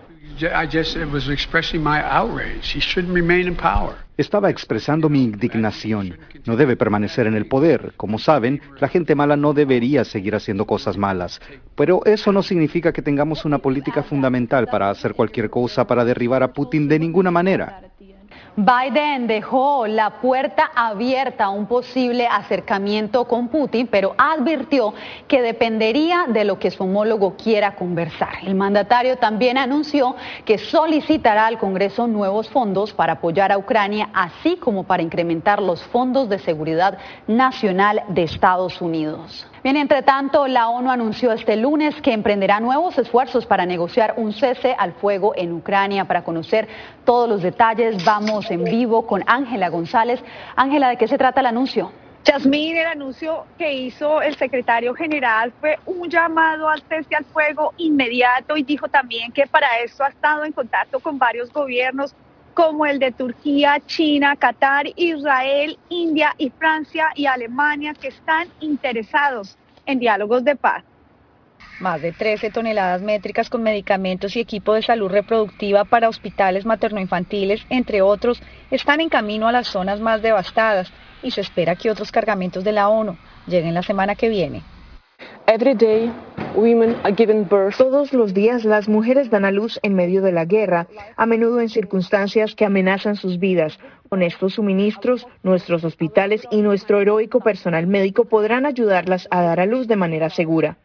Estaba expresando mi indignación. No debe permanecer en el poder. Como saben, la gente mala no debería seguir haciendo cosas malas. Pero eso no significa que tengamos una política fundamental para hacer cualquier cosa para derribar a Putin de ninguna manera. Biden dejó la puerta abierta a un posible acercamiento con Putin, pero advirtió que dependería de lo que su homólogo quiera conversar. El mandatario también anunció que solicitará al Congreso nuevos fondos para apoyar a Ucrania, así como para incrementar los fondos de seguridad nacional de Estados Unidos. Bien, entre tanto, la ONU anunció este lunes que emprenderá nuevos esfuerzos para negociar un cese al fuego en Ucrania. Para conocer todos los detalles, vamos en vivo con Ángela González. Ángela, ¿de qué se trata el anuncio? Yasmín, el anuncio que hizo el secretario general fue un llamado al cese al fuego inmediato y dijo también que para eso ha estado en contacto con varios gobiernos como el de Turquía, China, Qatar, Israel, India y Francia y Alemania que están interesados en diálogos de paz. Más de 13 toneladas métricas con medicamentos y equipo de salud reproductiva para hospitales materno-infantiles, entre otros, están en camino a las zonas más devastadas y se espera que otros cargamentos de la ONU lleguen la semana que viene. Todos los días las mujeres dan a luz en medio de la guerra, a menudo en circunstancias que amenazan sus vidas. Con estos suministros, nuestros hospitales y nuestro heroico personal médico podrán ayudarlas a dar a luz de manera segura.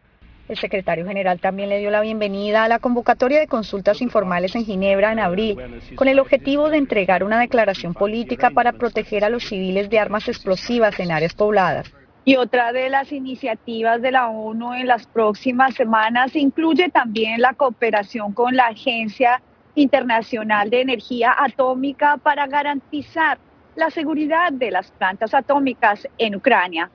El secretario general también le dio la bienvenida a la convocatoria de consultas informales en Ginebra en abril, con el objetivo de entregar una declaración política para proteger a los civiles de armas explosivas en áreas pobladas. Y otra de las iniciativas de la ONU en las próximas semanas incluye también la cooperación con la Agencia Internacional de Energía Atómica para garantizar la seguridad de las plantas atómicas en Ucrania.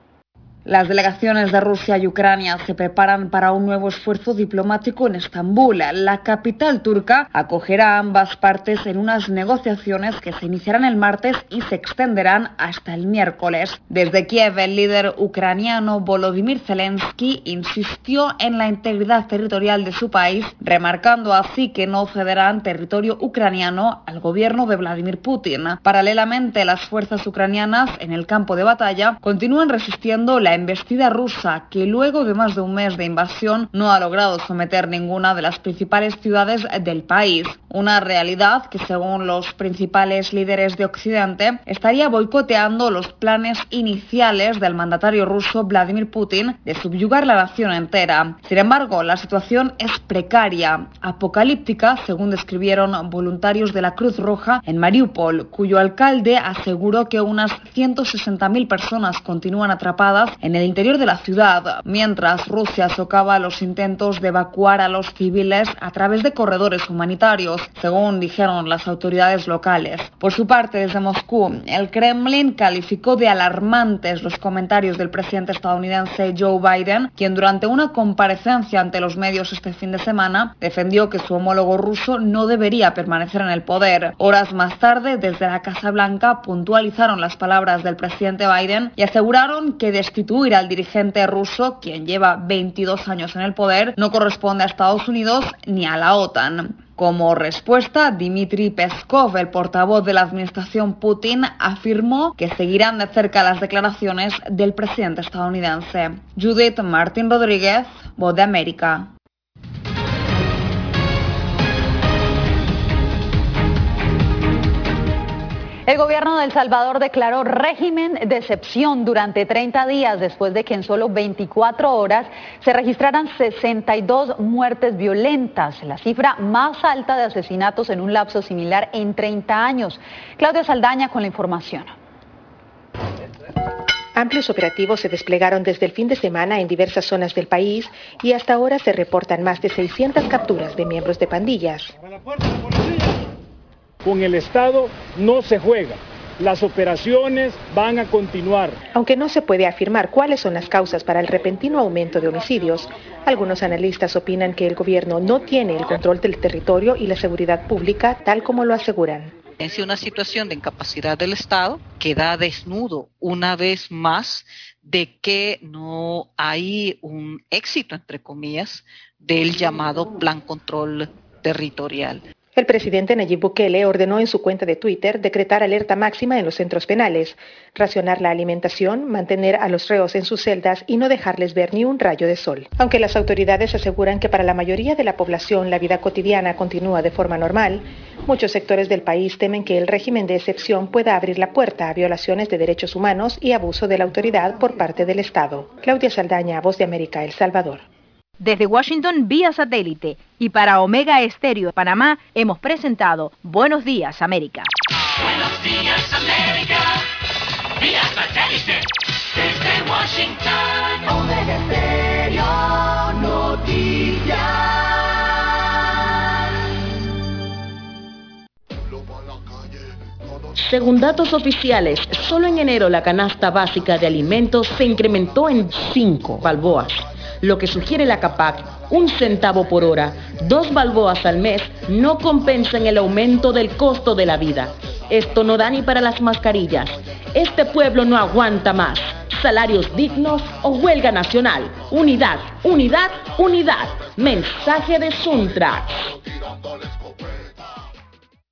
Las delegaciones de Rusia y Ucrania se preparan para un nuevo esfuerzo diplomático en Estambul. La capital turca acogerá a ambas partes en unas negociaciones que se iniciarán el martes y se extenderán hasta el miércoles. Desde Kiev, el líder ucraniano Volodymyr Zelensky insistió en la integridad territorial de su país, remarcando así que no cederán territorio ucraniano al gobierno de Vladimir Putin. Paralelamente, las fuerzas ucranianas en el campo de batalla continúan resistiendo la embestida rusa, que luego de más de un mes de invasión no ha logrado someter ninguna de las principales ciudades del país. Una realidad que, según los principales líderes de Occidente, estaría boicoteando los planes iniciales del mandatario ruso Vladimir Putin de subyugar la nación entera. Sin embargo, la situación es precaria, apocalíptica, según describieron voluntarios de la Cruz Roja en Mariupol, cuyo alcalde aseguró que unas 160.000 personas continúan atrapadas en el interior de la ciudad, mientras Rusia socava los intentos de evacuar a los civiles a través de corredores humanitarios, según dijeron las autoridades locales. Por su parte, desde Moscú, el Kremlin calificó de alarmantes los comentarios del presidente estadounidense Joe Biden, quien durante una comparecencia ante los medios este fin de semana defendió que su homólogo ruso no debería permanecer en el poder. Horas más tarde, desde la Casa Blanca, puntualizaron las palabras del presidente Biden y aseguraron que al dirigente ruso, quien lleva 22 años en el poder, no corresponde a Estados Unidos ni a la OTAN. Como respuesta, Dmitry Peskov, el portavoz de la administración Putin, afirmó que seguirán de cerca las declaraciones del presidente estadounidense. Judith Martín Rodríguez, Voz de América. El gobierno de El Salvador declaró régimen de excepción durante 30 días después de que en solo 24 horas se registraran 62 muertes violentas, la cifra más alta de asesinatos en un lapso similar en 30 años. Claudia Saldaña con la información. Amplios operativos se desplegaron desde el fin de semana en diversas zonas del país y hasta ahora se reportan más de 600 capturas de miembros de pandillas. Con el Estado no se juega. Las operaciones van a continuar. Aunque no se puede afirmar cuáles son las causas para el repentino aumento de homicidios, algunos analistas opinan que el gobierno no tiene el control del territorio y la seguridad pública tal como lo aseguran. Es una situación de incapacidad del Estado que da desnudo una vez más de que no hay un éxito, entre comillas, del llamado plan control territorial. El presidente Nayib Bukele ordenó en su cuenta de Twitter decretar alerta máxima en los centros penales, racionar la alimentación, mantener a los reos en sus celdas y no dejarles ver ni un rayo de sol. Aunque las autoridades aseguran que para la mayoría de la población la vida cotidiana continúa de forma normal, muchos sectores del país temen que el régimen de excepción pueda abrir la puerta a violaciones de derechos humanos y abuso de la autoridad por parte del Estado. Claudia Saldaña, Voz de América, El Salvador. Desde Washington vía satélite y para Omega Estéreo de Panamá hemos presentado Buenos Días América. Buenos días América, vía satélite desde Washington. Omega Estéreo Noticias. Según datos oficiales, solo en enero la canasta básica de alimentos se incrementó en 5 balboas lo que sugiere la CAPAC, un centavo por hora, dos balboas al mes, no compensan el aumento del costo de la vida. Esto no da ni para las mascarillas. Este pueblo no aguanta más. salarios dignos o huelga nacional. Unidad, unidad, unidad. Mensaje de Suntra.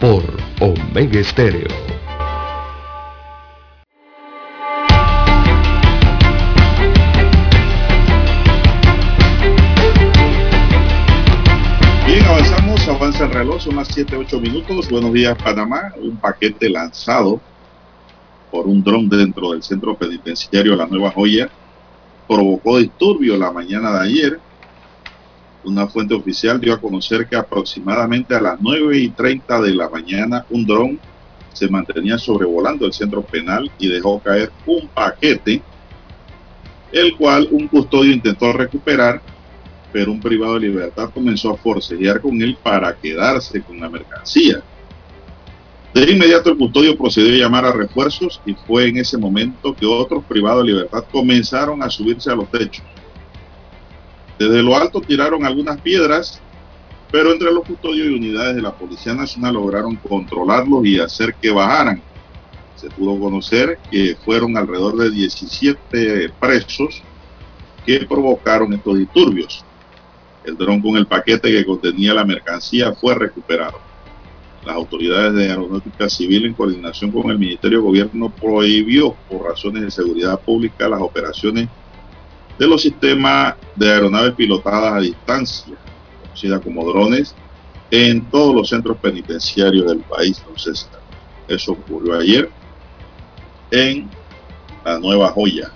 por Omega Estéreo. Bien, avanzamos, avanza el reloj, son las 7, 8 minutos. Buenos días, Panamá. Un paquete lanzado por un dron dentro del centro penitenciario La Nueva Joya provocó disturbio la mañana de ayer una fuente oficial dio a conocer que aproximadamente a las 9 y 30 de la mañana un dron se mantenía sobrevolando el centro penal y dejó caer un paquete, el cual un custodio intentó recuperar, pero un privado de libertad comenzó a forcejear con él para quedarse con la mercancía. De inmediato el custodio procedió a llamar a refuerzos y fue en ese momento que otros privados de libertad comenzaron a subirse a los techos. Desde lo alto tiraron algunas piedras, pero entre los custodios y unidades de la Policía Nacional lograron controlarlos y hacer que bajaran. Se pudo conocer que fueron alrededor de 17 presos que provocaron estos disturbios. El dron con el paquete que contenía la mercancía fue recuperado. Las autoridades de Aeronáutica Civil, en coordinación con el Ministerio de Gobierno, prohibió por razones de seguridad pública las operaciones de los sistemas de aeronaves pilotadas a distancia, conocida como drones, en todos los centros penitenciarios del país. Entonces, eso ocurrió ayer en la Nueva Joya,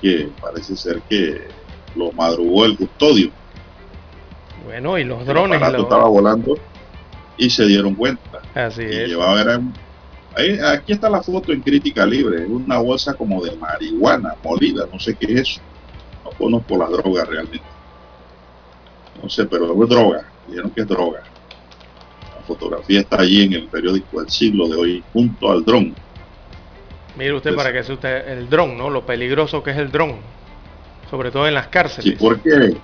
que parece ser que lo madrugó el custodio. Bueno, y los drones. El estaba volando y se dieron cuenta. Así y es. Llevaba, Ahí, aquí está la foto en crítica libre, es una bolsa como de marihuana molida, no sé qué es eso. No conozco la droga realmente. No sé, pero es droga, dijeron que es droga. La fotografía está allí en el periódico El Siglo de hoy, junto al dron. Mire usted para que se usted el dron, ¿no? Lo peligroso que es el dron, sobre todo en las cárceles. Sí, porque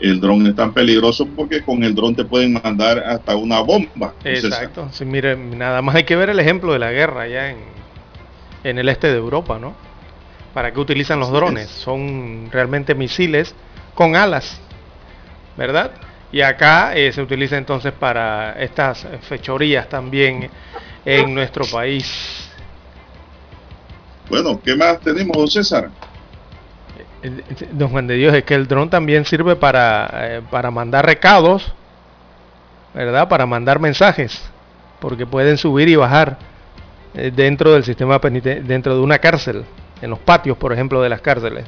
el dron es tan peligroso porque con el dron te pueden mandar hasta una bomba. Exacto. Sí, mire, nada más hay que ver el ejemplo de la guerra allá en, en el este de Europa, ¿no? ¿Para qué utilizan los drones? es. Son realmente misiles con alas, ¿verdad? Y acá eh, se utiliza entonces para estas fechorías también en nuestro país. Bueno, ¿qué más tenemos, don César? Eh, Don Juan de Dios, es que el dron también sirve para, eh, para mandar recados, ¿verdad? Para mandar mensajes, porque pueden subir y bajar eh, dentro del sistema peniten- dentro de una cárcel, en los patios, por ejemplo, de las cárceles.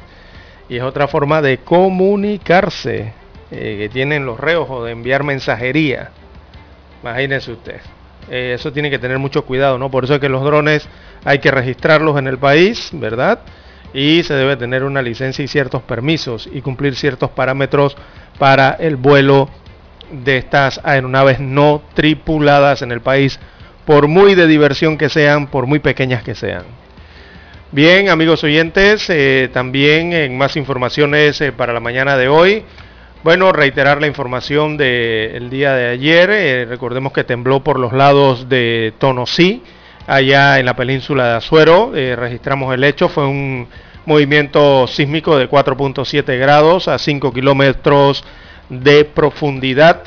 Y es otra forma de comunicarse eh, que tienen los reos o de enviar mensajería. Imagínense usted. Eh, eso tiene que tener mucho cuidado, ¿no? Por eso es que los drones hay que registrarlos en el país, ¿verdad? Y se debe tener una licencia y ciertos permisos y cumplir ciertos parámetros para el vuelo de estas aeronaves no tripuladas en el país, por muy de diversión que sean, por muy pequeñas que sean. Bien, amigos oyentes, eh, también en más informaciones eh, para la mañana de hoy. Bueno, reiterar la información del día de ayer. eh, recordemos que tembló por los lados de Tonosí, allá en la península de Azuero. eh, registramos el hecho. Fue un movimiento sísmico de 4.7 grados a 5 kilómetros de profundidad.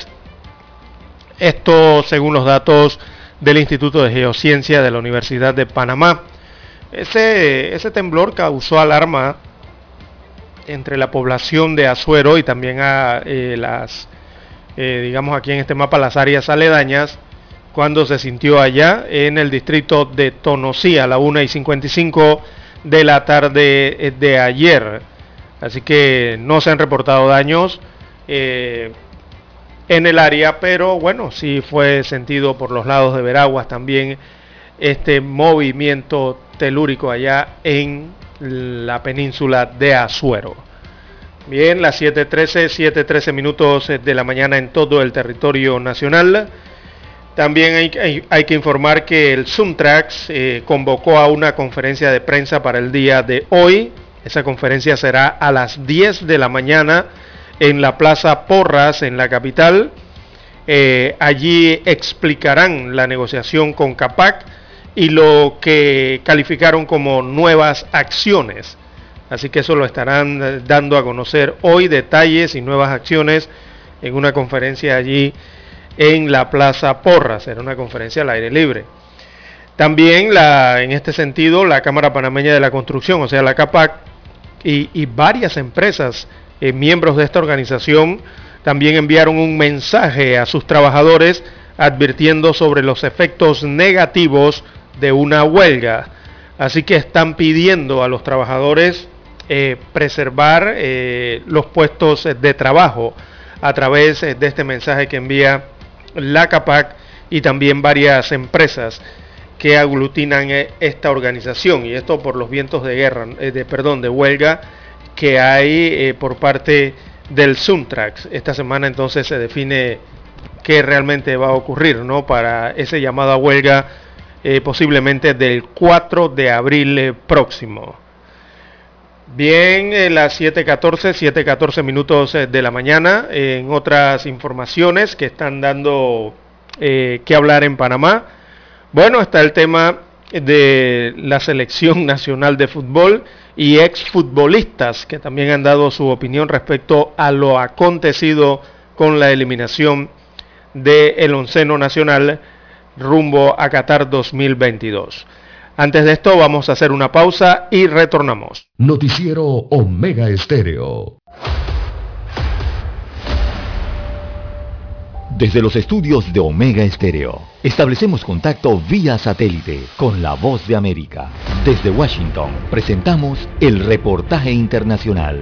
Esto según los datos del Instituto de Geociencia de la Universidad de Panamá. Ese, ese temblor causó alarma entre la población de Azuero y también a eh, las, eh, digamos aquí en este mapa, las áreas aledañas, cuando se sintió allá en el distrito de Tonosí a la 1 y 55 de la tarde eh, de ayer. Así que no se han reportado daños en el área, pero bueno, sí fue sentido por los lados de Veraguas también este movimiento telúrico allá en la península de Azuero. Bien, las 7.13, 7.13 minutos de la mañana en todo el territorio nacional. También hay, que informar que el Zoomtrax eh, convocó a una conferencia de prensa para el día de hoy. Esa conferencia será a las 10 de la mañana en la Plaza Porras, en la capital. Eh, allí explicarán la negociación con CAPAC y lo que calificaron como nuevas acciones. Así que eso lo estarán eh, dando a conocer hoy, detalles y nuevas acciones en una conferencia allí en la Plaza Porra. Será una conferencia al aire libre. También la, en este sentido la Cámara Panameña de la Construcción, o sea la CAPAC, y, varias empresas, eh, miembros de esta organización, también enviaron un mensaje a sus trabajadores advirtiendo sobre los efectos negativos de una huelga. Así que están pidiendo a los trabajadores eh, preservar eh, los puestos de trabajo a través de este mensaje que envía la CAPAC y también varias empresas que aglutinan eh, esta organización y esto por los vientos de guerra, de perdón, de huelga que hay por parte del Suntrax. Esta semana entonces se define qué realmente va a ocurrir, ¿no? Para ese llamado a huelga eh, posiblemente del 4 de abril eh, próximo. Bien, eh, las 7.14, 7.14 minutos de la mañana, en otras informaciones que están dando que hablar en Panamá. Bueno, está el tema de la selección nacional de fútbol y exfutbolistas que también han dado su opinión respecto a lo acontecido con la eliminación del onceno nacional rumbo a Qatar 2022. Antes de esto vamos a hacer una pausa y retornamos. Noticiero Omega Estéreo. Desde los estudios de Omega Estéreo, establecemos contacto vía satélite con la voz de América. Desde Washington, presentamos el reportaje internacional.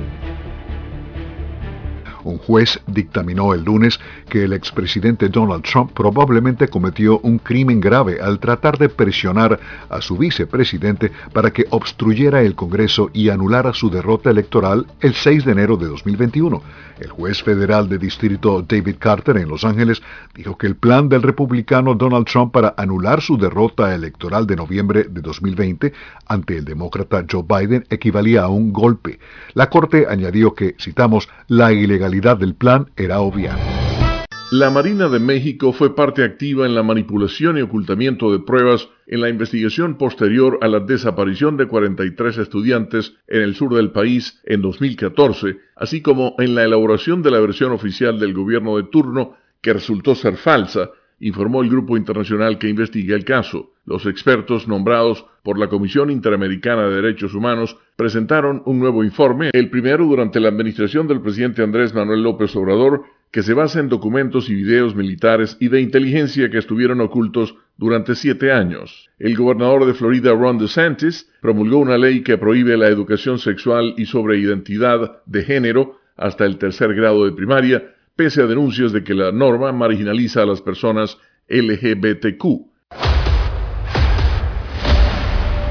Un juez dictaminó el lunes que el expresidente Donald Trump probablemente cometió un crimen grave al tratar de presionar a su vicepresidente para que obstruyera el Congreso y anulara su derrota electoral el 6 de enero de 2021. El juez federal de distrito David Carter en Los Ángeles dijo que el plan del republicano Donald Trump para anular su derrota electoral de noviembre de 2020 ante el demócrata Joe Biden equivalía a un golpe. La Corte añadió que, citamos, la ilegalidad del plan era obvia. La Marina de México fue parte activa en la manipulación y ocultamiento de pruebas en la investigación posterior a la desaparición de 43 estudiantes en el sur del país en 2014, así como en la elaboración de la versión oficial del gobierno de turno que resultó ser falsa, informó el grupo internacional que investiga el caso. Los expertos nombrados por la Comisión Interamericana de Derechos Humanos presentaron un nuevo informe, el primero durante la administración del presidente Andrés Manuel López Obrador, que se basa en documentos y videos militares y de inteligencia que estuvieron ocultos durante siete años. El gobernador de Florida, Ron DeSantis, promulgó una ley que prohíbe la educación sexual y sobre identidad de género hasta el tercer grado de primaria, pese a denuncias de que la norma marginaliza a las personas LGBTQ.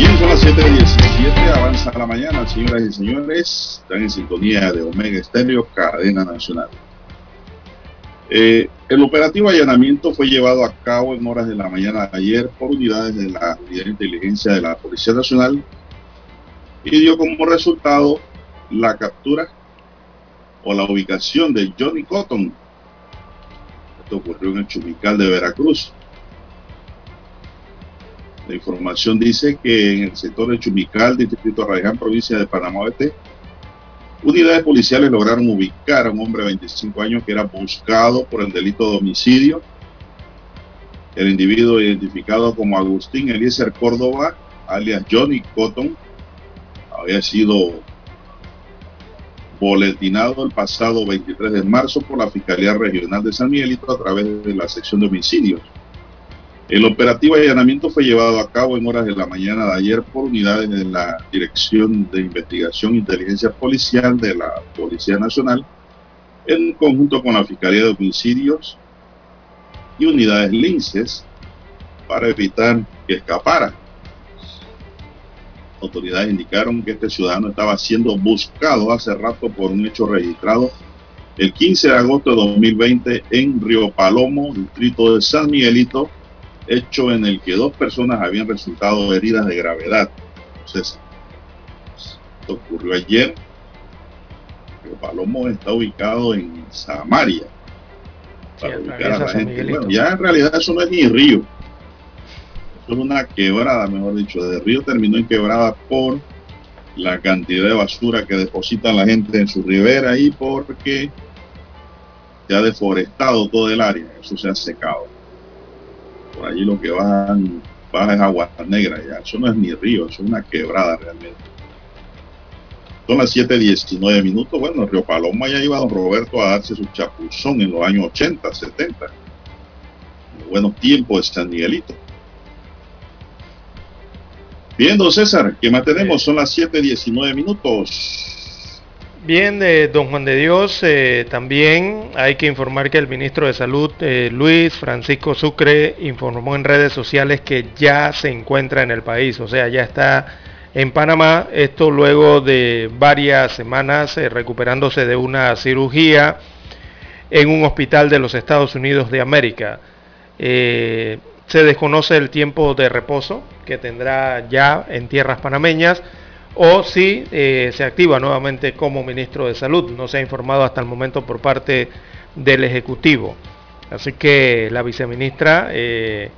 Bien, son las 7.17, avanza la mañana, señoras y señores. Están en sintonía de Omega Estéreo, cadena nacional. Eh, el operativo allanamiento fue llevado a cabo en horas de la mañana de ayer por unidades de la Unidad de Inteligencia de la Policía Nacional y dio como resultado la captura o la ubicación de Johnny Cotton. Esto ocurrió en el Chumical de Veracruz. La información dice que en el sector de Chumical, distrito Arraiján, provincia de Panamá Oeste, unidades policiales lograron ubicar a un hombre de 25 años que era buscado por el delito de homicidio. El individuo identificado como Agustín Eliezer Córdoba, alias Johnny Cotton, había sido boletinado el pasado 23 de marzo por la Fiscalía Regional de San Miguelito a través de la sección de homicidios. El operativo de allanamiento fue llevado a cabo en horas de la mañana de ayer por unidades de la Dirección de Investigación e Inteligencia Policial de la Policía Nacional en conjunto con la Fiscalía de Homicidios y unidades linces para evitar que escapara. Autoridades indicaron que este ciudadano estaba siendo buscado hace rato por un hecho registrado el 15 de agosto de 2020 en Río Palomo, distrito de San Miguelito, hecho en el que dos personas habían resultado heridas de gravedad. Entonces, esto ocurrió ayer. Río Palomo está ubicado en Samaria. Para ubicar a la gente. Bueno, ya en realidad eso no es ni río es una quebrada, mejor dicho, de río terminó en quebrada por la cantidad de basura que depositan la gente en su ribera y porque se ha deforestado todo el área, eso se ha secado. Por allí lo que bajan, baja es agua negra ya, eso no es ni río, eso es una quebrada realmente. Son las 7.19 minutos, bueno, Río Paloma ya iba don Roberto a darse su chapuzón en los años 80, 70. En buenos tiempos de San Miguelito. Bien, don César, ¿qué más tenemos? Son las 7.19 minutos. Bien, de don Juan de Dios, eh, también hay que informar que el ministro de Salud, eh, Luis Francisco Sucre, informó en redes sociales que ya se encuentra en el país, o sea, ya está en Panamá, esto luego de varias semanas eh, recuperándose de una cirugía en un hospital de los Estados Unidos de América. Se desconoce el tiempo de reposo que tendrá ya en tierras panameñas o si eh, se activa nuevamente como ministro de Salud. No se ha informado hasta el momento por parte del Ejecutivo. Así que la viceministra eh,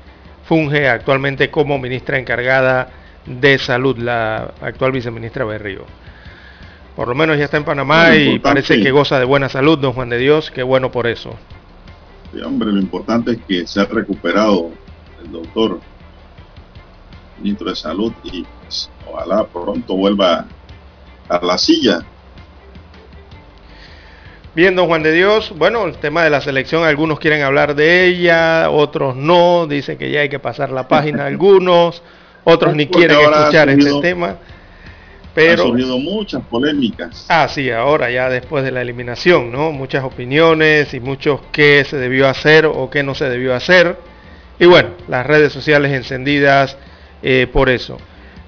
funge actualmente como ministra encargada de Salud, la actual viceministra Berrío. Por lo menos ya está en Panamá y parece que goza de buena salud, don Juan de Dios, qué bueno por eso. Sí, hombre, lo importante es que se ha recuperado el doctor ministro de Salud y ojalá pronto vuelva a la silla. Bien, don Juan de Dios, bueno, el tema de la selección, algunos quieren hablar de ella, otros no, dicen que ya hay que pasar la página algunos, otros ni quieren escuchar este tema. Pero, ha surgido muchas polémicas. Ah, sí, ahora ya después de la eliminación, ¿no? Muchas opiniones y muchos qué se debió hacer o qué no se debió hacer. Y bueno, las redes sociales encendidas eh, por eso.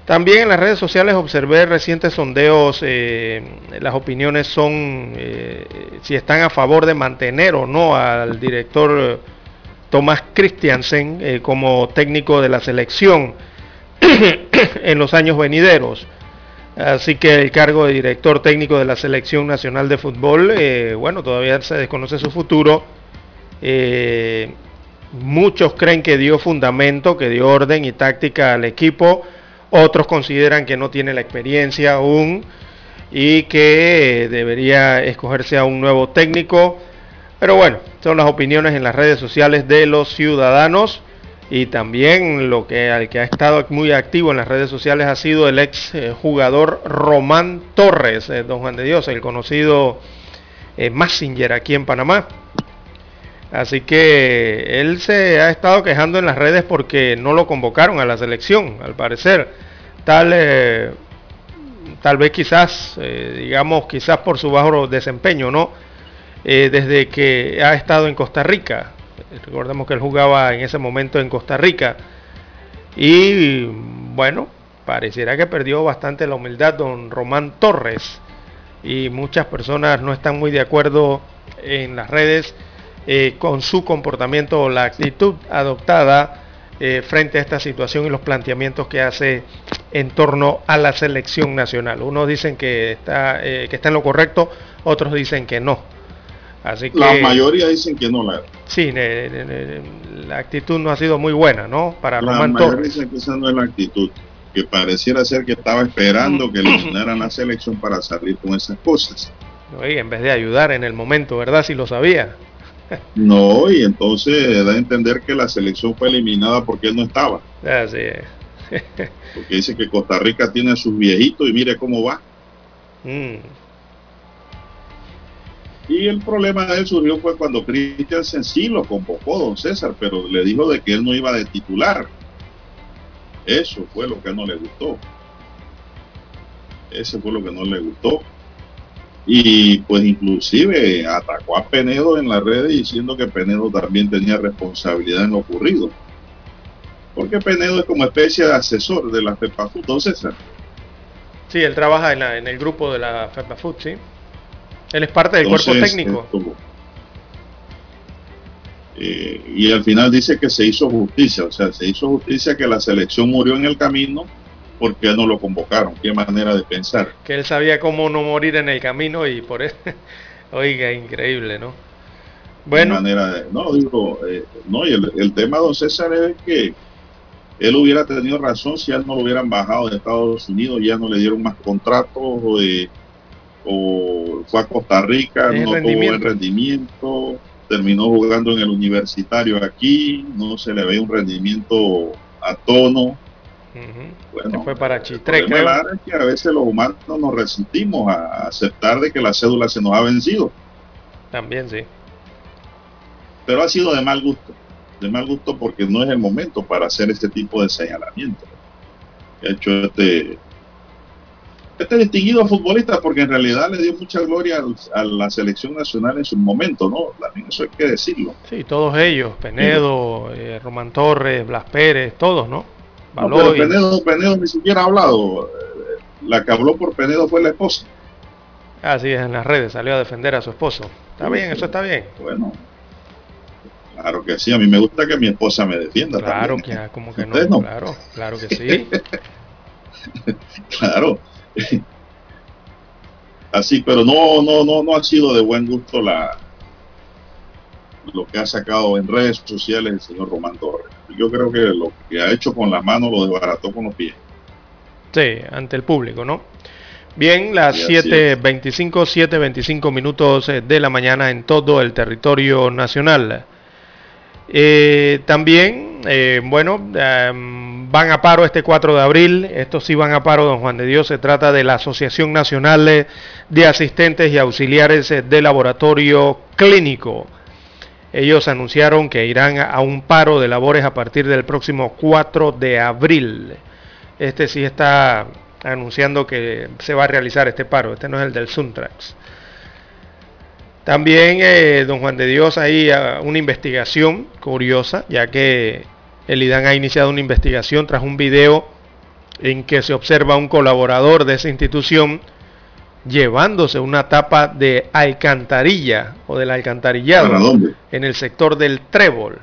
También en las redes sociales observé recientes sondeos, eh, las opiniones son eh, si están a favor de mantener o no al director Tomás Christiansen como técnico de la selección en los años venideros. Así que el cargo de director técnico de la selección nacional de fútbol, bueno, todavía se desconoce su futuro. Muchos creen que dio fundamento, que dio orden y táctica al equipo. Otros consideran que no tiene la experiencia aún y que debería escogerse a un nuevo técnico. Pero bueno, son las opiniones en las redes sociales de los ciudadanos y también lo que ha estado muy activo en las redes sociales ha sido el ex eh, jugador Román Torres, eh, don Juan de Dios, el conocido eh, Massinger aquí en Panamá. Así que él se ha estado quejando en las redes porque no lo convocaron a la selección, al parecer. Tal, tal vez quizás, eh, digamos, quizás por su bajo desempeño, ¿no? Eh, desde que ha estado en Costa Rica. Recordemos que él jugaba en ese momento en Costa Rica. Y bueno, pareciera que perdió bastante la humildad don Román Torres. Y muchas personas no están muy de acuerdo en las redes eh, con su comportamiento o la actitud adoptada frente a esta situación y los planteamientos que hace en torno a la selección nacional. Unos dicen que está, eh, que está en lo correcto, otros dicen que no. Así que, la mayoría dicen que no la Sí, la actitud no ha sido muy buena, ¿no? Para la Román Torres. dicen que esa no es la actitud, que pareciera ser que estaba esperando que eliminaran la selección para salir con esas cosas. Oye, en vez de ayudar en el momento, ¿verdad? Si lo sabía. No, y entonces da a entender que la selección fue eliminada porque él no estaba. Así es. Porque dice que Costa Rica tiene a sus viejitos y mire cómo va. Mm. Y el problema de él surgió fue cuando Cristian sí lo convocó, don César, pero le dijo de que él no iba de titular. Eso fue lo que no le gustó. Ese fue lo que no le gustó. Y pues inclusive atacó a Penedo en las redes diciendo que Penedo también tenía responsabilidad en lo ocurrido. Porque Penedo es como especie de asesor de la FEPAFUT, don César. Sí, él trabaja en, en el grupo de la FEPAFUT, sí. Él es parte del cuerpo técnico. Eh, y al final dice que se hizo justicia, o sea, se hizo justicia que la selección murió en el camino porque no lo convocaron. Qué manera de pensar. Que él sabía cómo no morir en el camino y por eso, oiga, increíble, ¿no? Bueno. Manera de, no, digo, eh, no, y el, el, tema, don César, es que él hubiera tenido razón si a él no lo hubieran bajado de Estados Unidos, ya no le dieron más contratos. Eh, o fue a Costa Rica, no tuvo buen rendimiento, terminó jugando en el universitario aquí, no se le ve un rendimiento a tono. Bueno, fue para Chitre, Es que a veces los humanos nos resistimos a aceptar de que la cédula se nos ha vencido. También sí. Pero ha sido de mal gusto, de mal gusto porque no es el momento para hacer este tipo de señalamiento. Ha hecho este este distinguido futbolista, porque en realidad le dio mucha gloria a la selección nacional en su momento, ¿no? También eso hay que decirlo. Sí, todos ellos, Penedo, eh, Román Torres, Blas Pérez, todos, ¿no? no pero Penedo, Penedo ni siquiera ha hablado. Eh, la que habló por Penedo fue la esposa. Así es, en las redes salió a defender a su esposo. Está bien, eso está bien. Bueno, claro que sí. A mí me gusta que mi esposa me defienda. Claro que, como que no, Claro, claro que sí. claro. Así, pero no, no, no, no ha sido de buen gusto la lo que ha sacado en redes sociales el señor Román Torres. Yo creo que lo que ha hecho con las manos lo desbarató con los pies. Sí, ante el público, ¿no? Bien, las 7.25, 7.25 minutos eh, de la mañana en todo el territorio nacional. Eh, también, eh, bueno, em, van a paro este 4 de abril. Estos sí van a paro, don Juan de Dios. Se trata de la Asociación Nacional de Asistentes y Auxiliares de Laboratorio Clínico. Ellos anunciaron que irán a un paro de labores a partir del próximo 4 de abril. Este sí está anunciando que se va a realizar este paro. Este no es el del Suntrax. También, eh, don Juan de Dios, hay ah, una investigación curiosa, ya que el IDAN ha iniciado una investigación tras un video en que se observa a un colaborador de esa institución llevándose una tapa de alcantarilla o del alcantarillado en el sector del trébol.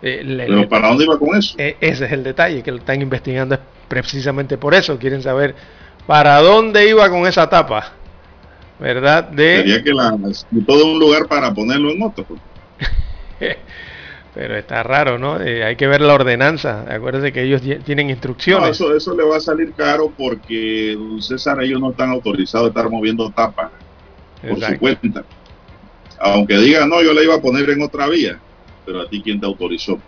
Eh, ¿Pero para dónde iba con eso? Eh, ese es el detalle que lo están investigando precisamente por eso. Quieren saber para dónde iba con esa tapa. ¿Verdad? De... Sería que la todo un lugar para ponerlo en otro. Pero está raro, ¿no? Eh, hay que ver la ordenanza. Acuérdense que ellos tienen instrucciones. eso, eso le va a salir caro porque, César, ellos no están autorizados a estar moviendo tapas por su cuenta. Aunque diga, no, yo le iba a poner en otra vía. Pero a ti, ¿quién te autorizó?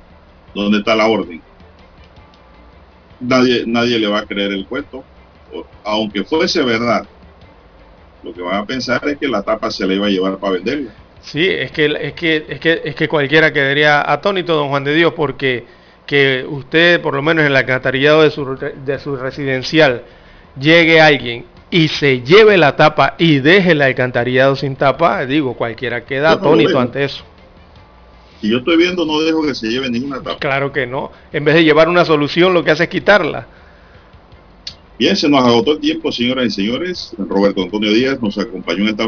¿Dónde está la orden? Nadie, nadie le va a creer el cuento. Aunque fuese verdad lo que van a pensar es que la tapa se la iba a llevar para venderla. Sí, es que, es que, es que, es que cualquiera quedaría atónito, don Juan de Dios, porque que usted, por lo menos en el alcantarillado de su, de su residencial, llegue alguien y se lleve la tapa y deje el alcantarillado sin tapa, digo, cualquiera queda atónito ante eso. Si yo estoy viendo, no dejo que se lleve ninguna tapa. Claro que no. En vez de llevar una solución, lo que hace es quitarla. Bien, se nos agotó el tiempo, señoras y señores. Roberto Antonio Díaz nos acompañó en esta